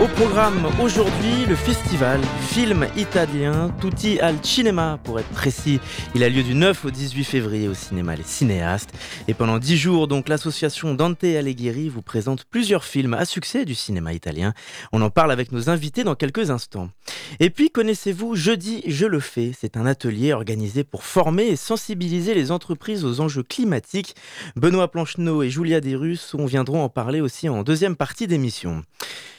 Au programme aujourd'hui, le festival film italien Tutti al Cinema, pour être précis. Il a lieu du 9 au 18 février au cinéma Les Cinéastes. Et pendant 10 jours, donc, l'association Dante Alighieri vous présente plusieurs films à succès du cinéma italien. On en parle avec nos invités dans quelques instants. Et puis, connaissez-vous Jeudi, je le fais? C'est un atelier organisé pour former et sensibiliser les entreprises aux enjeux climatiques. Benoît Plancheneau et Julia Desrus viendront en parler aussi en deuxième partie d'émission.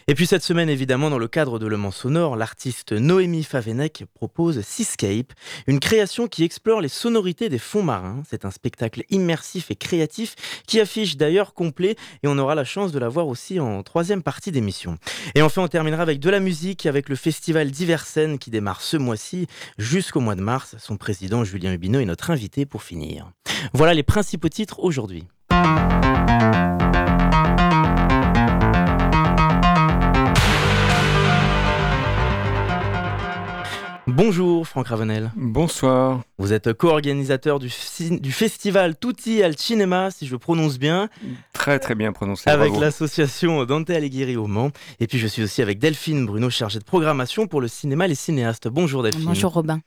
Et puis cette semaine, évidemment, dans le cadre de Le Mans Sonore, l'artiste Noémie Favenec propose Seascape, une création qui explore les sonorités des fonds marins. C'est un spectacle immersif et créatif qui affiche d'ailleurs complet et on aura la chance de la voir aussi en troisième partie d'émission. Et enfin, on terminera avec de la musique, avec le festival Diversen qui démarre ce mois-ci jusqu'au mois de mars. Son président Julien Hubineau est notre invité pour finir. Voilà les principaux titres aujourd'hui. Bonjour Franck Ravenel. Bonsoir. Vous êtes co-organisateur du, du, festival Tutti al Cinema, si je prononce bien. Très très bien prononcé. Avec l'association Dante Alighieri au Mans. Et puis je suis aussi avec Delphine Bruno, chargée de programmation pour le cinéma Les Cinéastes. Bonjour Delphine. Bonjour Robin.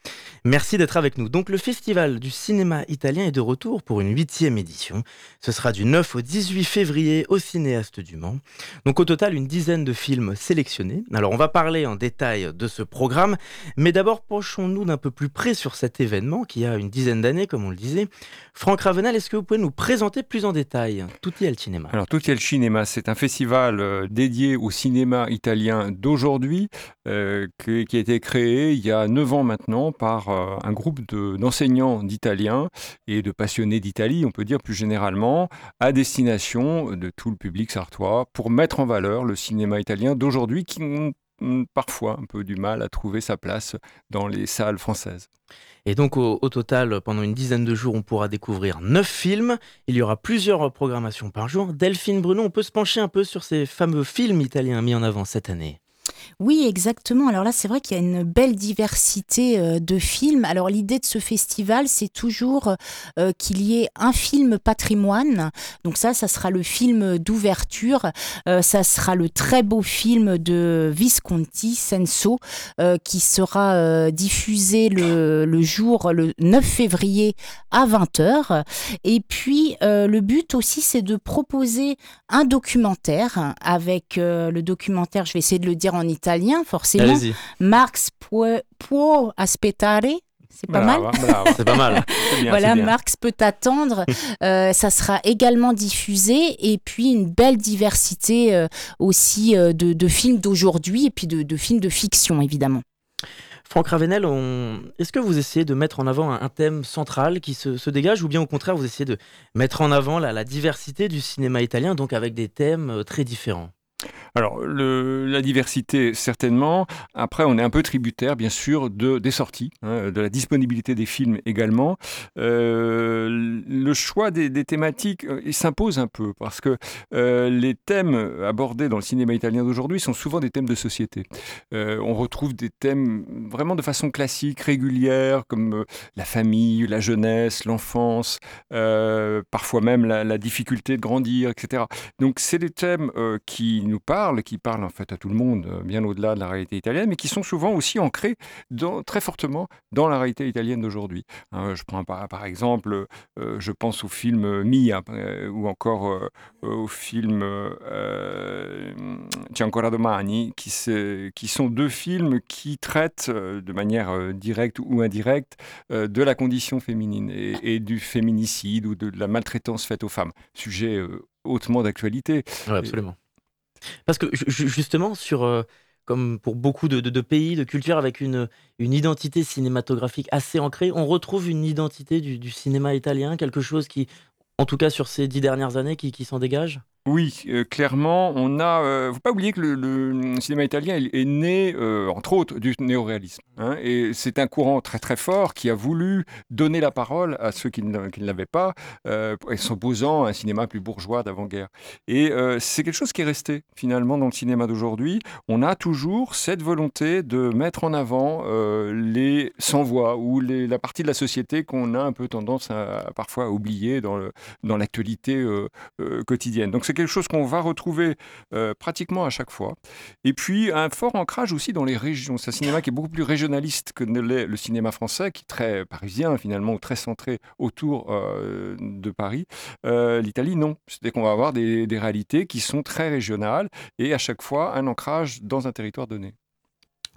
Merci d'être avec nous. Donc le festival du cinéma italien est de retour pour une huitième édition. Ce sera du 9 au 18 février au Cinéaste du Mans. Donc au total une dizaine de films sélectionnés. Alors on va parler en détail de ce programme, mais d'abord penchons-nous d'un peu plus près sur cet événement qui a une dizaine d'années, comme on le disait. Franck Ravenel, est-ce que vous pouvez nous présenter plus en détail Tutti al Cinema? Alors, Tutti al Cinema, c'est un festival euh, dédié au cinéma italien d'aujourd'hui, euh, qui, a été créé il y a 9 ans maintenant par euh, un groupe d'enseignants d'italien et de passionnés d'Italie, on peut dire plus généralement, à destination de tout le public sartois, pour mettre en valeur le cinéma italien d'aujourd'hui qui parfois un peu du mal à trouver sa place dans les salles françaises. Et donc au, total, pendant une dizaine de jours, on pourra découvrir neuf films. Il y aura plusieurs programmations par jour. Delphine Bruno, on peut se pencher un peu sur ces fameux films italiens mis en avant cette année. Oui, exactement. Alors là, c'est vrai qu'il y a une belle diversité euh, de films. Alors l'idée de ce festival, c'est toujours euh, qu'il y ait un film patrimoine. Donc ça, ça sera le film d'ouverture. Euh, ça sera le très beau film de Visconti, Senso, qui sera diffusé le, jour, le 9 février à 20h. Et puis, le but aussi, c'est de proposer un documentaire avec le documentaire, je vais essayer de le dire en italien, forcément. Marx può, aspettare. C'est pas, mal. C'est pas mal. voilà, Marx peut attendre. Euh, ça sera également diffusé et puis une belle diversité euh, aussi euh, de, films d'aujourd'hui et puis de, films de fiction évidemment. Franck Ravenel, est-ce que vous essayez de mettre en avant un, thème central qui se, dégage ou bien au contraire vous essayez de mettre en avant la diversité du cinéma italien, donc avec des thèmes très différents? Alors, la diversité, certainement. Après, on est un peu tributaire, bien sûr, de, des sorties, hein, de la disponibilité des films également. Euh, le choix des, thématiques euh, s'impose un peu parce que euh, les thèmes abordés dans le cinéma italien d'aujourd'hui sont souvent des thèmes de société. on retrouve des thèmes vraiment de façon classique, régulière, comme la famille, la jeunesse, l'enfance, parfois même la, la, difficulté de grandir, etc. Donc, c'est des thèmes qui nous parlent, qui parlent en fait à tout le monde, euh, bien au-delà de la réalité italienne, mais qui sont souvent aussi ancrés très fortement dans la réalité italienne d'aujourd'hui. Hein, je prends par, exemple, euh, je pense au film Mia, euh, ou encore au film C'è ancora domani, qui, qui sont deux films qui traitent de manière directe ou indirecte de la condition féminine et, du féminicide ou de, la maltraitance faite aux femmes. Sujet hautement d'actualité. Oui, absolument. Parce que justement, sur, euh, comme pour beaucoup de, pays, de cultures avec une, identité cinématographique assez ancrée, on retrouve une identité du, cinéma italien, quelque chose qui, en tout cas sur ces dix dernières années, qui, qui s'en dégage? Oui, euh, clairement, on a. ne euh, faut pas oublier que le, cinéma italien est, né, entre autres, du néoréalisme. Hein, et c'est un courant très très fort qui a voulu donner la parole à ceux qui ne, l'avaient pas, euh, s'opposant à un cinéma plus bourgeois d'avant-guerre. Et euh, c'est quelque chose qui est resté finalement dans le cinéma d'aujourd'hui. On a toujours cette volonté de mettre en avant euh, les sans-voix ou la partie de la société qu'on a un peu tendance à, parfois oublier dans, dans l'actualité quotidienne. Donc c'est quelque chose qu'on va retrouver pratiquement à chaque fois. Et puis un fort ancrage aussi dans les régions. C'est un cinéma qui est beaucoup plus régional que ne l'est le cinéma français, qui est très parisien finalement, très centré autour euh, de Paris. Euh, L'Italie, non. C'est-à-dire qu'on va avoir des, des réalités qui sont très régionales et à chaque fois un ancrage dans un territoire donné.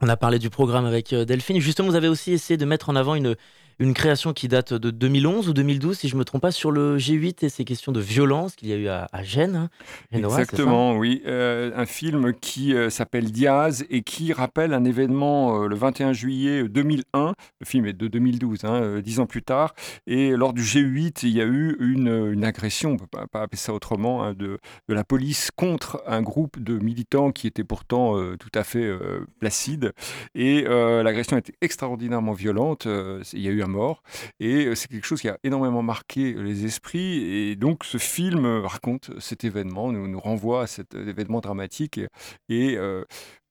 On a parlé du programme avec euh, Delphine. Justement, vous avez aussi essayé de mettre en avant une, une création qui date de 2011 ou 2012, si je ne me trompe pas, sur le G8 et ces questions de violence qu'il y a eu à, Gênes. Hein. Exactement, oui. Euh, un film qui euh, s'appelle Diaz et qui rappelle un événement euh, le 21 juillet 2001. Le film est de 2012, hein, dix ans plus tard. Et lors du G8, il y a eu une, agression, on ne peut pas, appeler ça autrement, hein, de, de, la police contre un groupe de militants qui était pourtant tout à fait placide. Et l'agression était extraordinairement violente. il y a eu mort. Et euh, c'est quelque chose qui a énormément marqué les esprits. Et donc ce film raconte cet événement, nous, renvoie à cet événement dramatique et, euh,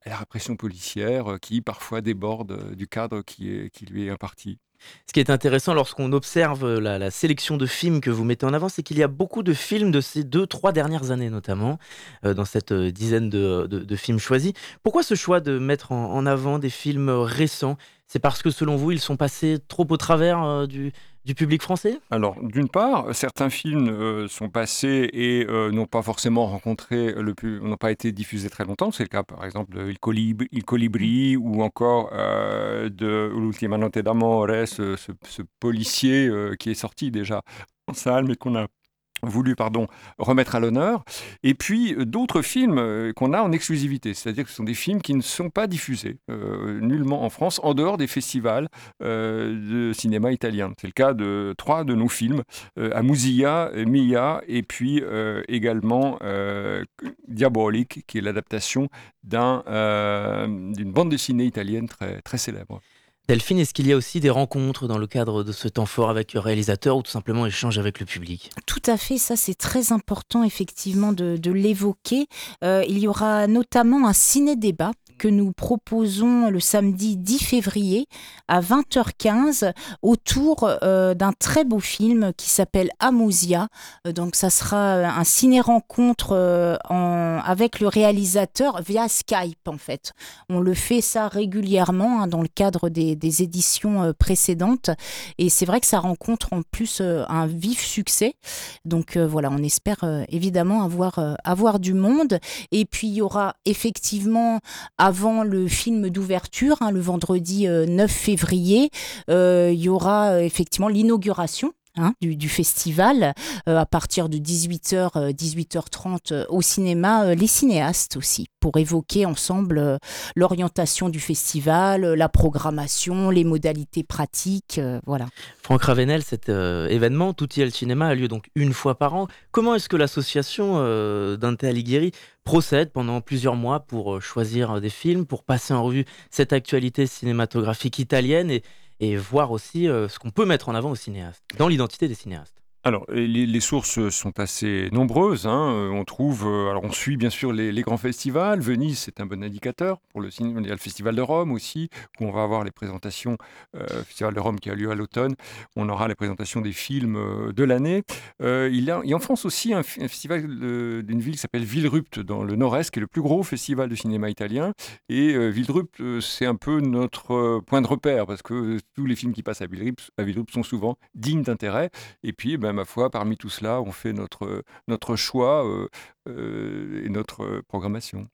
à la répression policière qui parfois déborde du cadre qui, qui lui est imparti. Ce qui est intéressant lorsqu'on observe la, sélection de films que vous mettez en avant, c'est qu'il y a beaucoup de films de ces deux, trois dernières années notamment, euh, dans cette euh, dizaine de, films choisis. Pourquoi ce choix de mettre en avant des films récents? C'est parce que selon vous, ils sont passés trop au travers euh, du, du public français? Alors, d'une part, certains films euh, sont passés et euh, n'ont pas forcément rencontré le n'ont pas été diffusés très longtemps. C'est le cas, par exemple, de Il, Colibri, ou encore euh, de L'Ultima Notte d'Amore, ce, ce, policier qui est sorti déjà en salle, mais qu'on a voulu pardon, remettre à l'honneur. Et puis euh, d'autres films euh, qu'on a en exclusivité, c'est-à-dire que ce sont des films qui ne sont pas diffusés euh, nullement en France, en dehors des festivals de cinéma italien. C'est le cas de trois de nos films, Amusia, Mia, et puis également Diabolique, qui est l'adaptation d'une bande dessinée italienne très, très célèbre. Delphine, est-ce qu'il y a aussi des rencontres dans le cadre de ce temps fort avec le réalisateur ou tout simplement échange avec le public? Tout à fait, ça c'est très important effectivement de, l'évoquer. Euh, il y aura notamment un ciné-débat que nous proposons le samedi 10 février à 20h15 autour euh, d'un très beau film qui s'appelle Amusia. Euh, donc ça sera euh, un ciné-rencontre avec le réalisateur via Skype en fait. On le fait ça régulièrement hein, dans le cadre des, éditions précédentes et c'est vrai que ça rencontre en plus un vif succès. Donc voilà, on espère évidemment avoir, avoir du monde. Et puis il y aura effectivement avant le film d'ouverture, hein, le vendredi 9 euh, février, euh, il y aura euh, effectivement l'inauguration Hein, du, festival à partir de 18h, 18h30 au cinéma, les cinéastes aussi, pour évoquer ensemble l'orientation du festival, la programmation, les modalités pratiques. voilà. Franck Ravenel, cet événement, Tutti al Cinéma, a lieu donc une fois par an. Comment est-ce que l'association Dante Alighieri procède pendant plusieurs mois pour euh, choisir euh, des films, pour passer en revue cette actualité cinématographique italienne et, et voir aussi euh, ce qu'on peut mettre en avant aux cinéastes, dans l'identité des cinéastes. Alors, les, sources sont assez nombreuses. Hein. Euh, on trouve, euh, alors on suit bien sûr les, grands festivals. Venise, c'est un bon indicateur pour le. Il y a le Festival de Rome aussi, où on va avoir les présentations. Euh, Festival de Rome qui a lieu à l'automne. On aura les présentations des films euh, de l'année. il, y a, en France aussi un, festival d'une ville qui s'appelle Villerupt, dans le nord-est, qui est le plus gros festival de cinéma italien. Et Villerupt, c'est un peu notre point de repère, parce que tous les films qui passent à Villerupt, à sont souvent dignes d'intérêt. Et puis, ben, ma foi, parmi tout cela, on fait notre, notre choix euh, euh, et notre programmation.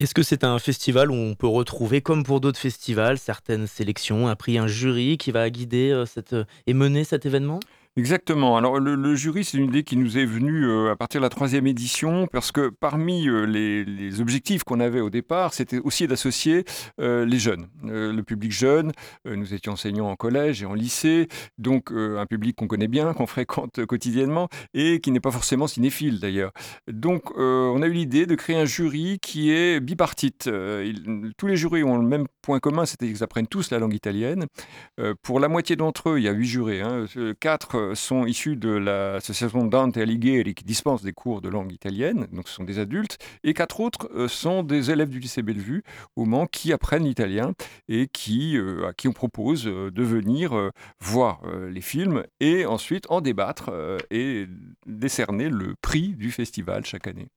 Est-ce que c'est un festival où on peut retrouver, comme pour d'autres festivals, certaines sélections, un prix, un jury qui va guider euh, cette, et mener cet événement? Exactement. Alors le, jury, c'est une idée qui nous est venue euh, à partir de la troisième édition, parce que parmi euh, les, objectifs qu'on avait au départ, c'était aussi d'associer euh, les jeunes, le public jeune. nous étions enseignants en collège et en lycée, donc un public qu'on connaît bien, qu'on fréquente quotidiennement et qui n'est pas forcément cinéphile d'ailleurs. Donc on a eu l'idée de créer un jury qui est bipartite. tous les jurys ont le même point commun, c'est qu'ils apprennent tous la langue italienne. pour la moitié d'entre eux, il y a huit jurés, hein, quatre sont issus de l'association Dante Alighieri qui dispense des cours de langue italienne, donc ce sont des adultes, et quatre autres euh, sont des élèves du lycée Bellevue au Mans qui apprennent l'italien et euh, à qui on propose euh, de venir voir les films et ensuite en débattre et décerner le prix du festival chaque année.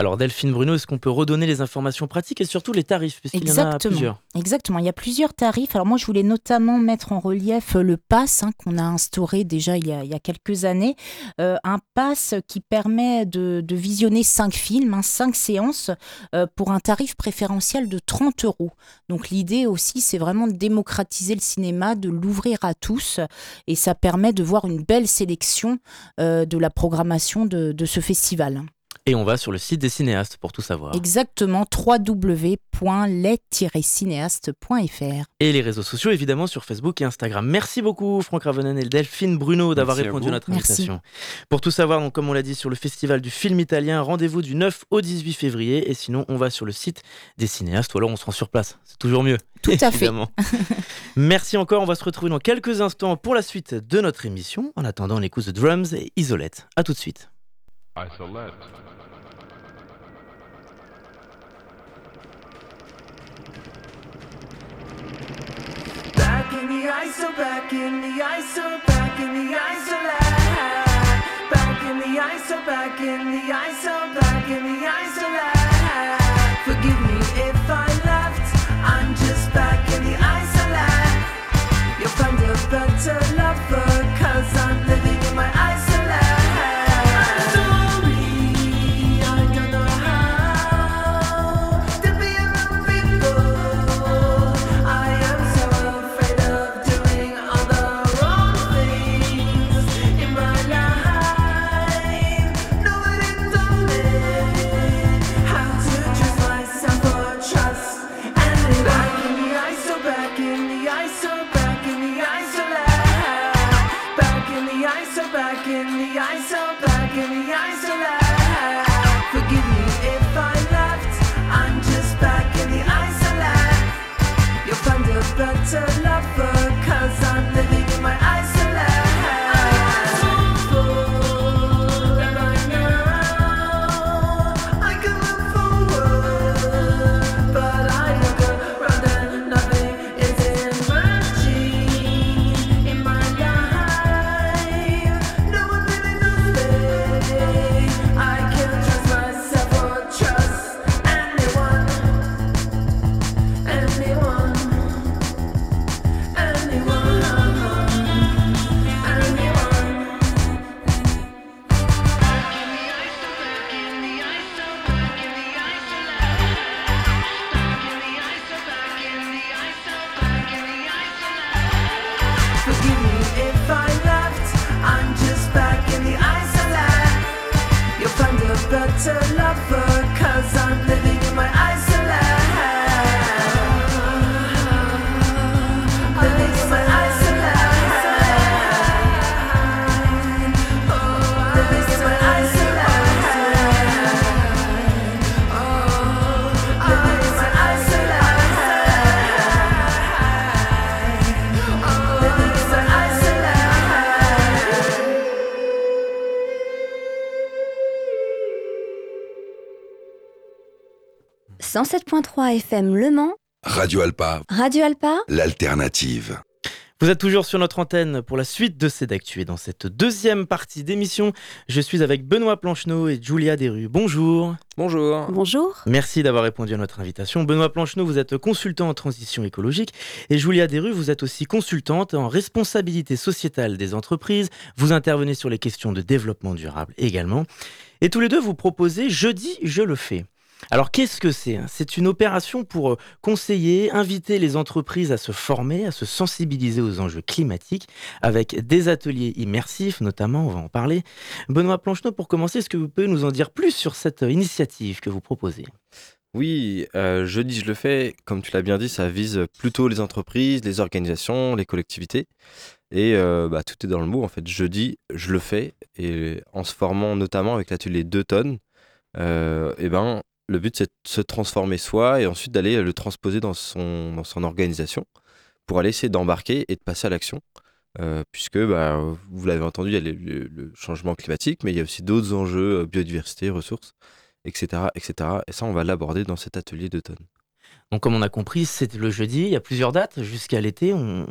Alors Delphine Bruno, est-ce qu'on peut redonner les informations pratiques et surtout les tarifs? Puisqu'il y en a plusieurs Exactement, il y a plusieurs tarifs. Alors moi je voulais notamment mettre en relief le pass hein, qu'on a instauré déjà il y a, quelques années. Euh, un pass qui permet de, visionner cinq films, hein, cinq séances euh, pour un tarif préférentiel de 30 euros. Donc l'idée aussi c'est vraiment de démocratiser le cinéma, de l'ouvrir à tous et ça permet de voir une belle sélection euh, de la programmation de ce festival. Et on va sur le site des cinéastes pour tout savoir. Exactement, www.les-cinéastes.fr. Et les réseaux sociaux, évidemment, sur Facebook et Instagram. Merci beaucoup, Franck Ravenen et Delphine Bruno, d'avoir répondu à, notre invitation. Pour tout savoir, donc, comme on l'a dit, sur le Festival du film italien, rendez-vous du 9 au 18 février. Et sinon, on va sur le site des cinéastes ou alors on se rend sur place. C'est toujours mieux. Tout à fait. Merci encore. On va se retrouver dans quelques instants pour la suite de notre émission. En attendant, on écoute The Drums et Isolette. À tout de suite. Isolette. Back in the ISO, back in the ISO, back in the isolate. Back in the ISO, back in the ISO, back in the isolate. FM Le Mans. Radio Alpa. Radio Alpa. L'alternative. Vous êtes toujours sur notre antenne pour la suite de ces d'actu. Et dans cette deuxième partie d'émission, je suis avec Benoît Plancheneau et Julia Desrues. Bonjour. Bonjour. Bonjour. Merci d'avoir répondu à notre invitation. Benoît Plancheneau, vous êtes consultant en transition écologique. Et Julia Desrues, vous êtes aussi consultante en responsabilité sociétale des entreprises. Vous intervenez sur les questions de développement durable également. Et tous les deux, vous proposez Jeudi, je le fais. Alors qu'est-ce que c'est hein? C'est une opération pour euh, conseiller, inviter les entreprises à se former, à se sensibiliser aux enjeux climatiques, avec des ateliers immersifs notamment, on va en parler. Benoît Plancheneau, pour commencer, est-ce que vous pouvez nous en dire plus sur cette euh, initiative que vous proposez? Oui, euh, jeudi je le fais, comme tu l'as bien dit, ça vise plutôt les entreprises, les organisations, les collectivités. Et bah, tout est dans le mot, en fait, jeudi je le fais, et en se formant notamment avec l'atelier 2 tonnes, et ben, le but c'est de se transformer soi et ensuite d'aller le transposer dans son, organisation pour aller essayer d'embarquer et de passer à l'action. Euh, puisque, bah, vous l'avez entendu, il y a le, le- le changement climatique, mais il y a aussi d'autres enjeux, euh, biodiversité, ressources, etc., etc. Et ça, on va l'aborder dans cet atelier d'automne. Donc comme on a compris, c'est le jeudi, il y a plusieurs dates jusqu'à l'été, on,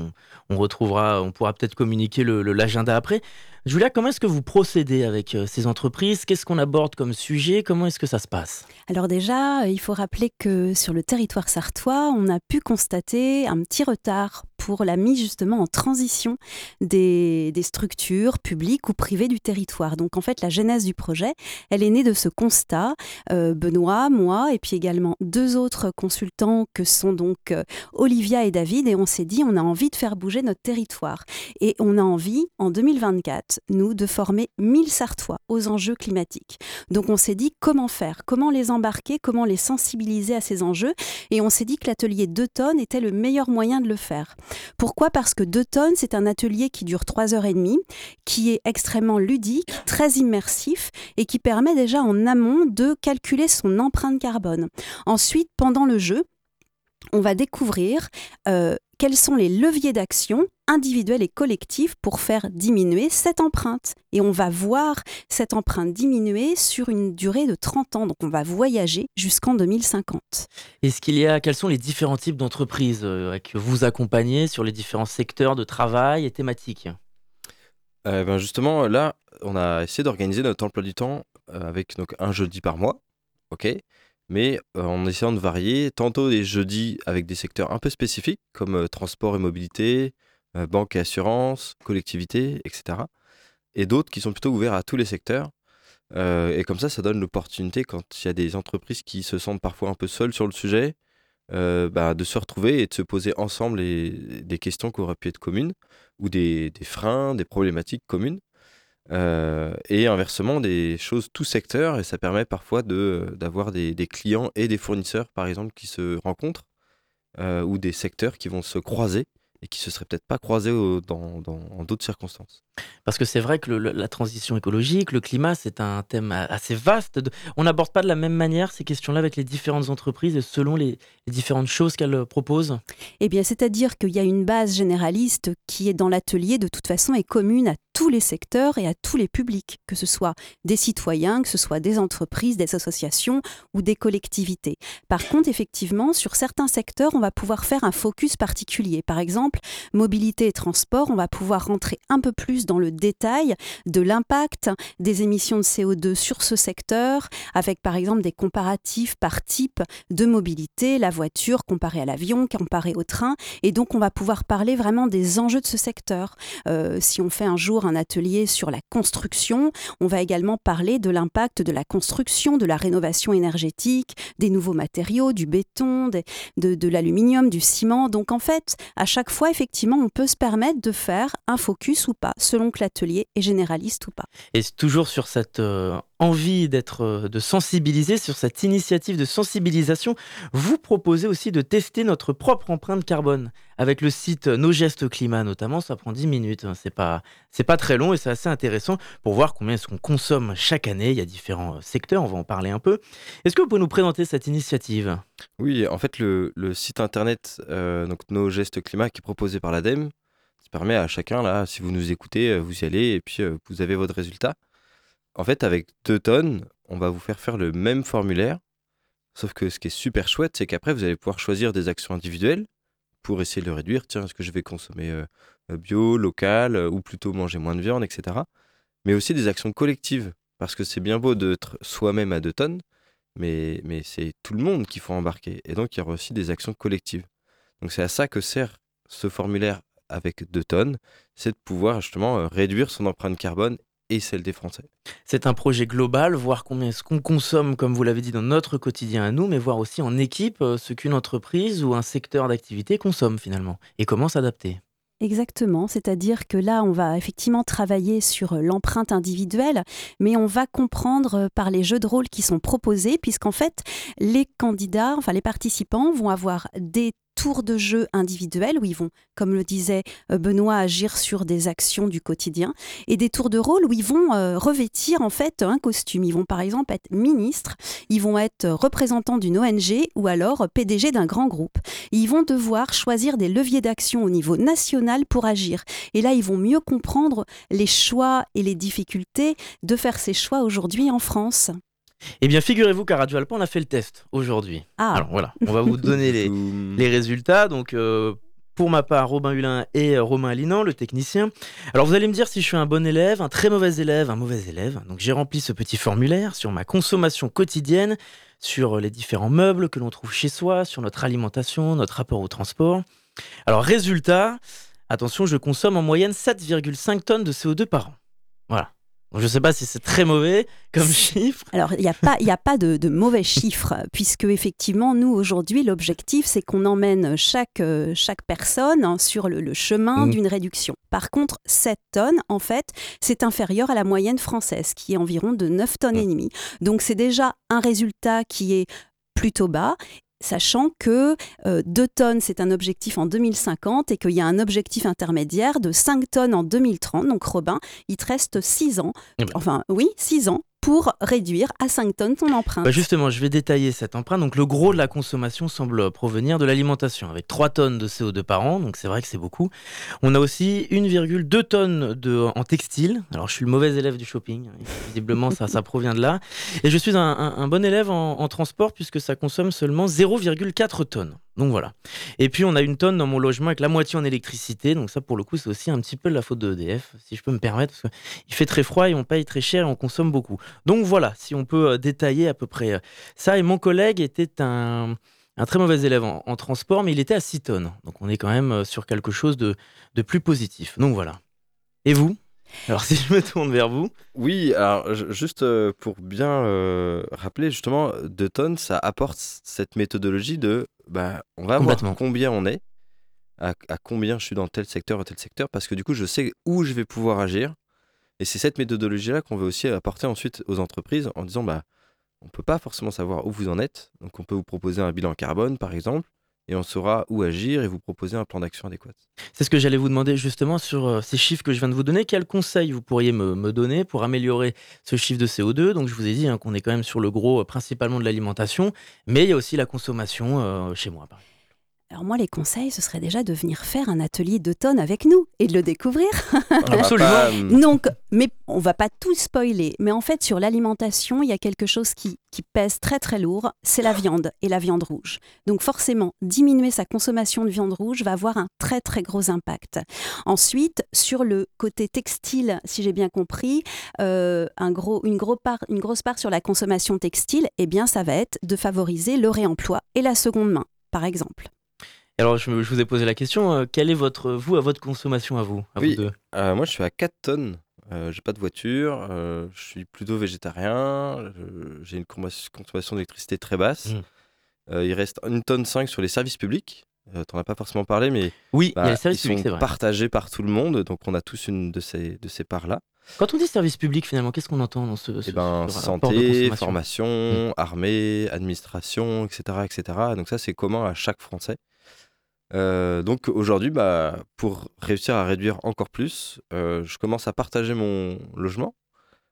on retrouvera, on pourra peut-être communiquer le- le- l'agenda après. Julia, comment est-ce que vous procédez avec euh, ces entreprises? Qu'est-ce qu'on aborde comme sujet? Comment est-ce que ça se passe? Alors déjà, euh, il faut rappeler que sur le territoire sartois, on a pu constater un petit retard pour la mise justement en transition des, structures publiques ou privées du territoire. Donc en fait, la genèse du projet, elle est née de ce constat. Euh, Benoît, moi, et puis également deux autres consultants que sont donc euh, Olivia et David, et on s'est dit, on a envie de faire bouger notre territoire. Et on a envie, en 2024, nous, de former 1000 Sartois aux enjeux climatiques. Donc on s'est dit comment faire, comment les embarquer, comment les sensibiliser à ces enjeux? Et on s'est dit que l'atelier 2 tonnes était le meilleur moyen de le faire. Pourquoi? Parce que 2 tonnes, c'est un atelier qui dure 3 heures et demie, qui est extrêmement ludique, très immersif et qui permet déjà en amont de calculer son empreinte carbone. Ensuite, pendant le jeu, on va découvrir euh, quels sont les leviers d'action individuels et collectifs pour faire diminuer cette empreinte? Et on va voir cette empreinte diminuer sur une durée de 30 ans. Donc on va voyager jusqu'en 2050. Est-ce qu'il y a, quels sont les différents types d'entreprises euh, que vous accompagnez sur les différents secteurs de travail et thématiques? Euh, ben justement, là, on a essayé d'organiser notre emploi du temps euh, avec donc, un jeudi par mois, ok? Mais euh, en essayant de varier, tantôt des jeudis avec des secteurs un peu spécifiques, comme euh, transport et mobilité, euh, banque et assurance, collectivité, etc. Et d'autres qui sont plutôt ouverts à tous les secteurs. Et comme ça, ça donne l'opportunité, quand il y a des entreprises qui se sentent parfois un peu seules sur le sujet, bah, de se retrouver et de se poser ensemble des questions qui auraient pu être communes, ou des freins, des problématiques communes. Euh, et inversement, des choses tout secteur, et ça permet parfois d'avoir des, clients et des fournisseurs, par exemple, qui se rencontrent, euh, ou des secteurs qui vont se croiser et qui se seraient peut-être pas croisés au- dans, d'autres circonstances. Parce que c'est vrai que la transition écologique, le climat, c'est un thème assez vaste. On n'aborde pas de la même manière ces questions-là avec les différentes entreprises et selon les, les différentes choses qu'elles euh, proposent. Eh bien, c'est-à-dire qu'il y a une base généraliste qui est dans l'atelier, de toute façon, est commune à tous les secteurs et à tous les publics, que ce soit des citoyens, que ce soit des entreprises, des associations ou des collectivités. Par contre, effectivement, sur certains secteurs, on va pouvoir faire un focus particulier. Par exemple, mobilité et transport, on va pouvoir rentrer un peu plus dans le détail de l'impact des émissions de CO2 sur ce secteur, avec par exemple des comparatifs par type de mobilité, la voiture comparée à l'avion, comparée au train. Et donc, on va pouvoir parler vraiment des enjeux de ce secteur. Euh, si on fait un jour un atelier sur la construction, on va également parler de l'impact de la construction, de la rénovation énergétique, des nouveaux matériaux, du béton, de, de l'aluminium, du ciment. Donc, en fait, à chaque fois, effectivement, on peut se permettre de faire un focus ou pas, selon que l'atelier est généraliste ou pas. Et toujours sur cette euh, envie d'être, euh, de sensibiliser, sur cette initiative de sensibilisation, vous proposez aussi de tester notre propre empreinte carbone avec le site Nos Gestes Climat notamment. Ça prend 10 minutes, hein. c'est pas, c'est pas très long et c'est assez intéressant pour voir combien est-ce qu'on consomme chaque année. Il y a différents euh, secteurs, on va en parler un peu. Est-ce que vous pouvez nous présenter cette initiative? Oui, en fait, le, le site internet, euh, donc Nos Gestes Climat, qui est proposé par l'ADEME, permet à chacun, là, si vous nous écoutez, euh, vous y allez et puis euh, vous avez votre résultat. En fait, avec deux tonnes, on va vous faire faire le même formulaire, sauf que ce qui est super chouette, c'est qu'après, vous allez pouvoir choisir des actions individuelles pour essayer de le réduire. Tiens, est-ce que je vais consommer euh, bio, local, ou plutôt manger moins de viande, etc. Mais aussi des actions collectives, parce que c'est bien beau d'être soi-même à deux tonnes, mais, mais c'est tout le monde qu'il faut embarquer. Et donc, il y aura aussi des actions collectives. Donc, c'est à ça que sert ce formulaire avec deux tonnes, c'est de pouvoir justement euh, réduire son empreinte carbone et celle des Français. C'est un projet global, voir combien est-ce qu'on consomme, comme vous l'avez dit, dans notre quotidien à nous, mais voir aussi en équipe euh, ce qu'une entreprise ou un secteur d'activité consomme finalement et comment s'adapter. Exactement, c'est-à-dire que là, on va effectivement travailler sur l'empreinte individuelle, mais on va comprendre par les jeux de rôle qui sont proposés, puisqu'en fait, les candidats, enfin les participants vont avoir des tours de jeu individuels où ils vont, comme le disait euh, Benoît, agir sur des actions du quotidien et des tours de rôle où ils vont euh, revêtir en fait un costume. Ils vont par exemple être ministres, ils vont être représentants d'une ONG ou alors PDG d'un grand groupe. Ils vont devoir choisir des leviers d'action au niveau national pour agir. Et là, ils vont mieux comprendre les choix et les difficultés de faire ces choix aujourd'hui en France. Eh bien, figurez-vous qu'à Radio Alpin, on a fait le test aujourd'hui. Ah. Alors voilà, on va vous donner les, les résultats. Donc, euh, pour ma part, Robin Hulin et euh, Romain Alinan, le technicien. Alors, vous allez me dire si je suis un bon élève, un très mauvais élève, un mauvais élève. Donc, j'ai rempli ce petit formulaire sur ma consommation quotidienne, sur les différents meubles que l'on trouve chez soi, sur notre alimentation, notre rapport au transport. Alors, résultat, attention, je consomme en moyenne 7,5 tonnes de CO2 par an. Voilà. Donc, je ne sais pas si c'est très mauvais comme chiffre. Alors, il n'y a pas, y a pas de, de mauvais chiffres, puisque effectivement, nous, aujourd'hui, l'objectif, c'est qu'on emmène chaque, euh, chaque personne hein, sur le, le chemin Mhm. d'une réduction. Par contre, 7 tonnes, en fait, c'est inférieur à la moyenne française, qui est environ de 9 tonnes et demie. Donc, c'est déjà un résultat qui est plutôt bas. Sachant que 2 tonnes, c'est un objectif en 2050 et qu'il y a un objectif intermédiaire de 5 tonnes en 2030. Donc, Robin, il te reste 6 ans, Eh ben. enfin, oui, 6 ans pour réduire à 5 tonnes ton empreinte. Bah justement, je vais détailler cette empreinte. Donc, le gros de la consommation semble provenir de l'alimentation, avec 3 tonnes de CO2 par an, donc c'est vrai que c'est beaucoup. On a aussi 1,2 tonnes de, en textile. Alors, je suis le mauvais élève du shopping, hein. visiblement, ça, provient de là. Et je suis un, bon élève en, en transport, puisque ça consomme seulement 0,4 tonnes. Donc voilà. Et puis on a une tonne dans mon logement avec la moitié en électricité. Donc ça pour le coup c'est aussi un petit peu de la faute de EDF, si je peux me permettre, parce qu'il fait très froid et on paye très cher et on consomme beaucoup. Donc voilà, si on peut euh, détailler à peu près euh, ça. Et mon collègue était un, très mauvais élève en, en transport, mais il était à 6 tonnes. Donc on est quand même euh, sur quelque chose de, de plus positif. Donc voilà. Et vous? Alors si je me tourne vers vous, Oui, alors ju- juste euh, pour bien euh, rappeler, justement, deux tonnes, ça apporte cette méthodologie de, bah, on va voir combien on est, à, à combien je suis dans tel secteur ou tel secteur, parce que du coup, je sais où je vais pouvoir agir. Et c'est cette méthodologie-là qu'on veut aussi apporter ensuite aux entreprises en disant, bah, on ne peut pas forcément savoir où vous en êtes, donc on peut vous proposer un bilan carbone, par exemple, et on saura où agir et vous proposer un plan d'action adéquat. c'est ce que j'allais vous demander justement sur euh, ces chiffres que je viens de vous donner. Quels conseils vous pourriez me, me donner pour améliorer ce chiffre de CO2 Donc je vous ai dit hein, qu'on est quand même sur le gros, euh, principalement de l'alimentation, mais il y a aussi la consommation euh, chez moi. Alors moi, les conseils, ce serait déjà de venir faire un atelier d'automne avec nous et de le découvrir. Absolument. Pas, hum, Donc, mais on va pas tout spoiler. Mais en fait, sur l'alimentation, il y a quelque chose qui, qui pèse très très lourd, c'est la viande et la viande rouge. Donc forcément, diminuer sa consommation de viande rouge va avoir un très très gros impact. Ensuite, sur le côté textile, si j'ai bien compris, euh, un gros, une, gros part, une grosse part sur la consommation textile, eh bien, ça va être de favoriser le réemploi et la seconde main, par exemple. Alors je, vous ai posé la question, euh, quelle est votre, vous, à votre consommation à vous, à Oui. vous deux Euh, moi, je suis à 4 tonnes. Euh, j'ai pas de voiture. euh, je suis plutôt végétarien. j'ai une consommation d'électricité très basse. Mm. Euh, il reste une tonne 5 sur les services publics. T'en as pas forcément parlé, mais Oui, y bah, a le service ils public, sont vrai. partagés par tout le monde. Donc, on a tous une de ces, de ces parts-là. Quand on dit service public, finalement, qu'est-ce qu'on entend dans ce, ce- Eh ben, ce santé, formation, armée, administration, etc., etc. Donc ça, c'est commun à chaque Français. Euh, donc aujourd'hui, bah, pour réussir à réduire encore plus, euh, je commence à partager mon logement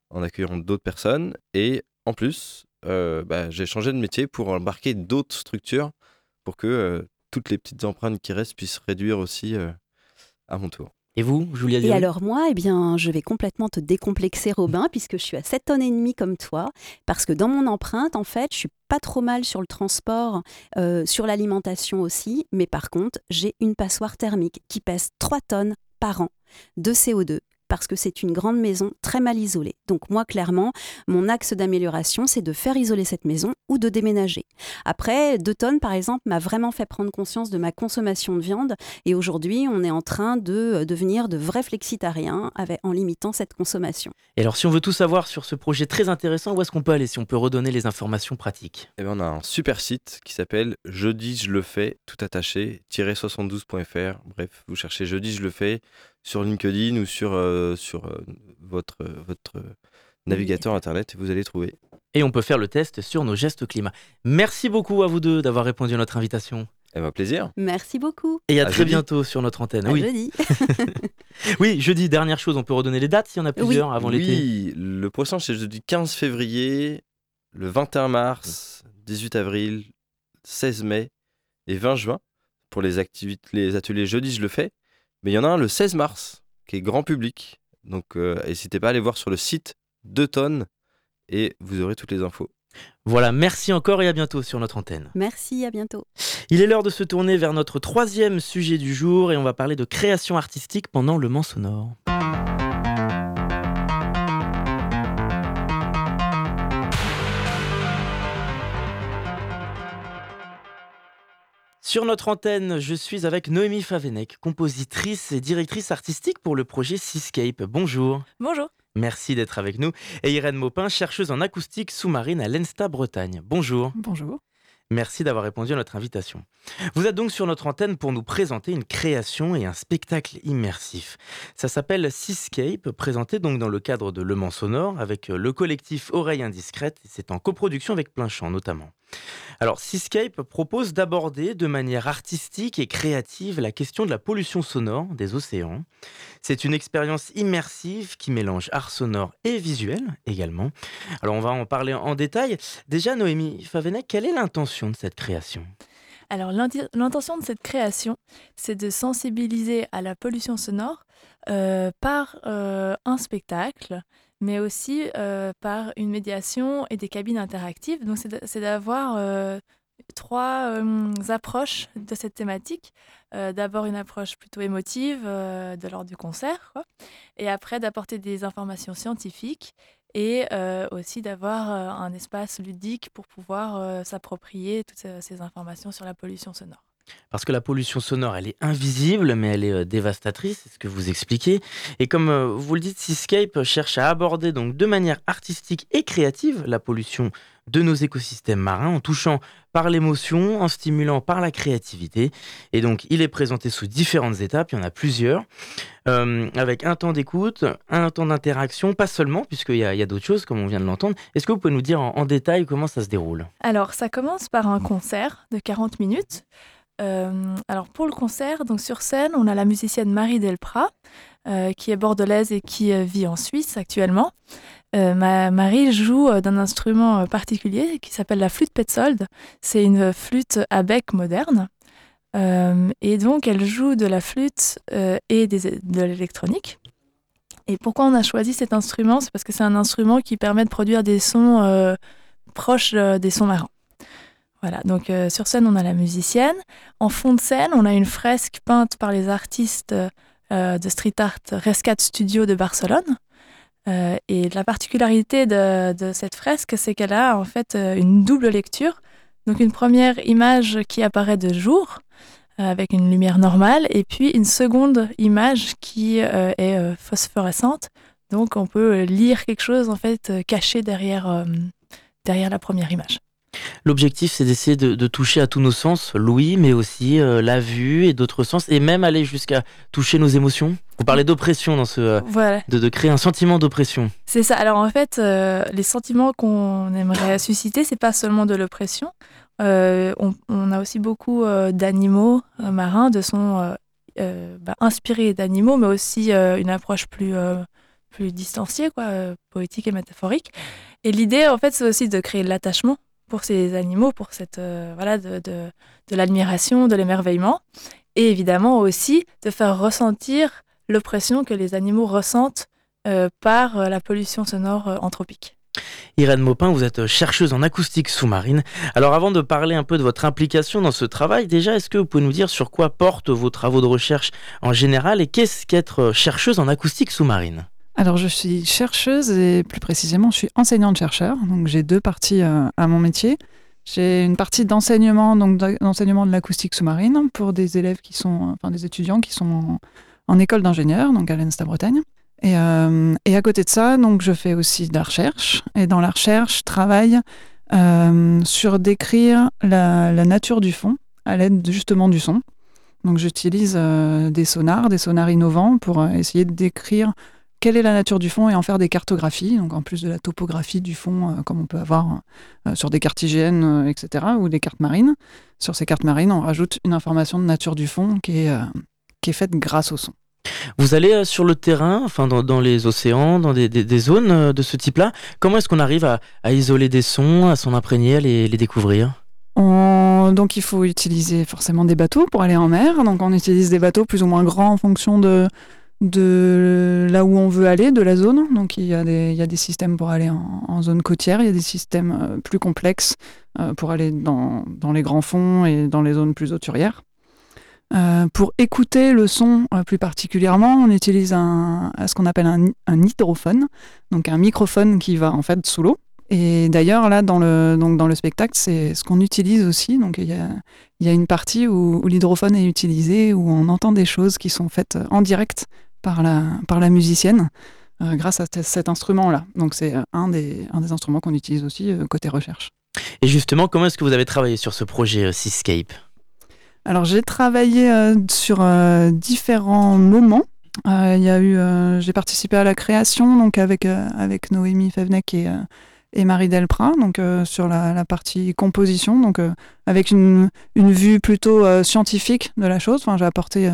en accueillant d'autres personnes. Et en plus, euh, bah, j'ai changé de métier pour embarquer d'autres structures pour que toutes les petites empreintes qui restent puissent réduire aussi à mon tour. Et vous, Julia Et alors moi, eh bien, je vais complètement te décomplexer, Robin, puisque je suis à 7 tonnes et demie comme toi, parce que dans mon empreinte, en fait, je suis pas trop mal sur le transport, euh, sur l'alimentation aussi, mais par contre, j'ai une passoire thermique qui pèse 3 tonnes par an de CO2 parce que c'est une grande maison très mal isolée. Donc moi, clairement, mon axe d'amélioration, c'est de faire isoler cette maison ou de déménager. Après, deux tonnes, par exemple, m'a vraiment fait prendre conscience de ma consommation de viande et aujourd'hui, on est en train de devenir de vrais flexitariens avec, en limitant cette consommation. Et alors, si on veut tout savoir sur ce projet très intéressant, où est-ce qu'on peut aller si on peut redonner les informations pratiques? Eh bien, on a un super site qui s'appelle Jeudi je le fais, tout attaché, 72.fr. Bref, vous cherchez Jeudi je le fais sur LinkedIn ou sur, euh, sur euh, votre, votre navigateur internet et vous allez trouver. Et on peut faire le test sur nos gestes climat. Merci beaucoup à vous deux d'avoir répondu à notre invitation. Eh ben, plaisir. Merci beaucoup. Et à, À très jeudi. bientôt sur notre antenne. À oui. jeudi. oui, jeudi, dernière chose, on peut redonner les dates s'il y en a plusieurs avant l'été. Oui, le prochain c'est jeudi 15 février, le 21 mars, 18 avril, 16 mai et 20 juin pour les activités, les ateliers jeudi je le fais. Mais il y en a un le 16 mars qui est grand public. Donc euh, n'hésitez pas à aller voir sur le site 2 tonnes et vous aurez toutes les infos. Voilà, merci encore et à bientôt sur notre antenne. Merci, à bientôt. Il est l'heure de se tourner vers notre troisième sujet du jour et on va parler de création artistique pendant le Mans sonore. Sur notre antenne, je suis avec Noémie Favenec, compositrice et directrice artistique pour le projet Seascape. Bonjour. Bonjour. Merci d'être avec nous. Et Irène Maupin, chercheuse en acoustique sous-marine à l'ENSTA Bretagne. Bonjour. Bonjour. Merci d'avoir répondu à notre invitation. Vous êtes donc sur notre antenne pour nous présenter une création et un spectacle immersif. Ça s'appelle Seascape, présenté donc dans le cadre de Le Mans Sonore avec le collectif Oreille Indiscrète. et C'est en coproduction avec Plein Champ notamment. Alors, Seascape propose d'aborder de manière artistique et créative la question de la pollution sonore des océans. C'est une expérience immersive qui mélange art sonore et visuel également. Alors, on va en parler en détail. Déjà, Noémie Favenec, quelle est l'intention de cette création? Alors l'intention de cette création, c'est de sensibiliser à la pollution sonore euh, par euh, un spectacle, mais aussi euh, par une médiation et des cabines interactives. Donc c'est d'avoir euh, trois euh, approches de cette thématique. D'abord une approche plutôt émotive de l'ordre du concert, et après d'apporter des informations scientifiques et aussi d'avoir un espace ludique pour pouvoir s'approprier toutes ces informations sur la pollution sonore. Parce que la pollution sonore, elle est invisible, mais elle est euh, dévastatrice, c'est ce que vous expliquez. Et comme euh, vous le dites, Seascape cherche à aborder donc de manière artistique et créative la pollution de nos écosystèmes marins en touchant par l'émotion, en stimulant par la créativité. Et donc, il est présenté sous différentes étapes, il y en a plusieurs, euh, avec un temps d'écoute, un temps d'interaction, pas seulement, puisqu'il y a, d'autres choses, comme on vient de l'entendre. Est-ce que vous pouvez nous dire en détail comment ça se déroule? Alors, ça commence par un concert de 40 minutes. Euh, alors, pour le concert, donc sur scène, on a la musicienne Marie Delprat, euh, qui est bordelaise et qui euh, vit en Suisse actuellement. Euh, ma- Marie joue d'un instrument particulier qui s'appelle la flûte Petzold. C'est une flûte à bec moderne. Et donc, elle joue de la flûte et de l'électronique. Et pourquoi on a choisi cet instrument? C'est parce que c'est un instrument qui permet de produire des sons proches des sons marins. Voilà, donc euh, sur scène, on a la musicienne. En fond de scène, on a une fresque peinte par les artistes euh, de street art Rescat Studio de Barcelone. Euh, et la particularité de, de cette fresque, c'est qu'elle a en fait une double lecture. Donc une première image qui apparaît de jour, avec une lumière normale, et puis une seconde image qui est phosphorescente. Donc on peut lire quelque chose en fait caché derrière, derrière la première image. L'objectif, c'est d'essayer de, de toucher à tous nos sens, l'ouïe, mais aussi euh, la vue et d'autres sens, et même aller jusqu'à toucher nos émotions. Vous parlez d'oppression dans ce, euh, Voilà, de, de créer un sentiment d'oppression. c'est ça. Alors en fait, euh, les sentiments qu'on aimerait susciter, c'est pas seulement de l'oppression. On, on a aussi beaucoup d'animaux marins, de sons euh, bah, inspirés d'animaux, mais aussi une approche plus, plus distanciée, quoi, poétique et métaphorique. Et l'idée, en fait, c'est aussi de créer l'attachement pour ces animaux, pour cette euh, de, l'admiration, de l'émerveillement, et évidemment aussi de faire ressentir l'oppression que les animaux ressentent euh, par euh, la pollution sonore anthropique. Irène Maupin, vous êtes chercheuse en acoustique sous-marine. Alors avant de parler un peu de votre implication dans ce travail, déjà, est-ce que vous pouvez nous dire sur quoi portent vos travaux de recherche en général et qu'est-ce qu'être chercheuse en acoustique sous-marine? Alors, je suis chercheuse et plus précisément, je suis enseignante-chercheur. Donc, j'ai deux parties euh, à mon métier. J'ai une partie d'enseignement, donc d'enseignement de l'acoustique sous-marine pour des élèves qui sont, enfin des étudiants qui sont en, école d'ingénieur, donc à l'ENSTA-Bretagne. Et, euh, et, à côté de ça, donc je fais aussi de la recherche. Et dans la recherche, je travaille euh, sur décrire la, nature du fond à l'aide justement du son. Donc j'utilise des sonars, des sonars innovants pour essayer de décrire quelle est la nature du fond et en faire des cartographies, donc en plus de la topographie du fond, euh, comme on peut avoir euh, sur des cartes IGN, euh, etc., ou des cartes marines. Sur ces cartes marines, on rajoute une information de nature du fond qui est, qui est faite grâce au son. Vous allez sur le terrain, enfin dans, les océans, dans des, des, zones de ce type-là. Comment est-ce qu'on arrive à, à, isoler des sons, à s'en imprégner, à les, les découvrir? Donc il faut utiliser forcément des bateaux pour aller en mer. Donc on utilise des bateaux plus ou moins grands en fonction de, de là où on veut aller, de la zone. Donc il y a des, systèmes pour aller en, zone côtière, il y a des systèmes euh, plus complexes euh, pour aller dans, les grands fonds et dans les zones plus hauturières. Euh, pour écouter le son plus particulièrement, on utilise ce qu'on appelle un, hydrophone, donc un microphone qui va en fait sous l'eau. Et d'ailleurs, là, dans le, spectacle, c'est ce qu'on utilise aussi. Donc, il y a, une partie où l'hydrophone est utilisé, où on entend des choses qui sont faites en direct par la, par la musicienne euh, grâce à cet instrument-là. Donc c'est euh, un des, un des instruments qu'on utilise aussi euh, côté recherche. Et justement, comment est-ce que vous avez travaillé sur ce projet Seascape? Alors j'ai travaillé sur différents moments. Il y a eu, j'ai participé à la création donc avec avec Noémie Fevnek et et Marie Delprat, donc sur la, la, partie composition, donc avec une, une, vue plutôt scientifique de la chose. J'ai apporté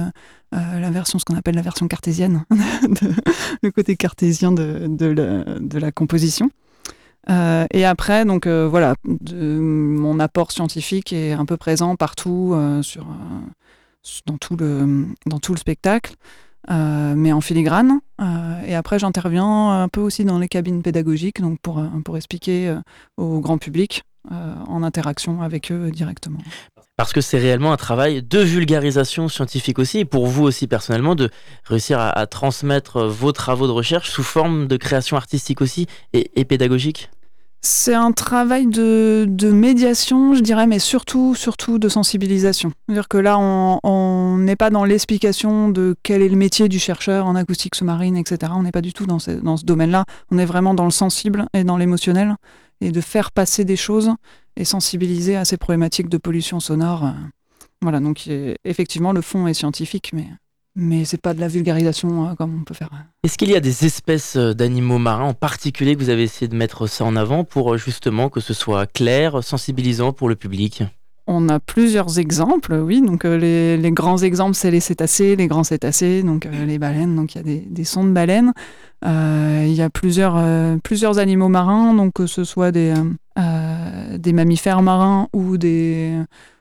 euh, la version, ce qu'on appelle la version cartésienne, le côté cartésien de, de, la, composition. Euh, et après, donc euh, voilà, mon apport scientifique est un peu présent partout sur, dans, tout le, dans tout le spectacle, mais en filigrane. et après, j'interviens un peu aussi dans les cabines pédagogiques, donc pour, pour expliquer au grand public en interaction avec eux directement parce que c'est réellement un travail de vulgarisation scientifique aussi, et pour vous aussi personnellement, de réussir à, transmettre vos travaux de recherche sous forme de création artistique aussi et, pédagogique? C'est un travail de, médiation, je dirais, mais surtout, surtout de sensibilisation. C'est-à-dire que là, on n'est pas dans l'explication de quel est le métier du chercheur en acoustique sous-marine, etc. On n'est pas du tout dans ce, dans ce domaine-là. On est vraiment dans le sensible et dans l'émotionnel, et de faire passer des choses et sensibiliser à ces problématiques de pollution sonore. Voilà, donc effectivement, le fond est scientifique, mais, mais c'est pas de la vulgarisation hein, comme on peut faire. Est-ce qu'il y a des espèces euh, d'animaux marins en particulier que vous avez essayé de mettre ça en avant pour euh, justement que ce soit clair, sensibilisant pour le public? On a plusieurs exemples, oui. Donc les, les, grands exemples, c'est les cétacés, les grands cétacés, donc les baleines. Donc il y a des, des sons de baleines. il y a plusieurs, plusieurs animaux marins, donc que ce soit des, euh, des mammifères marins ou des,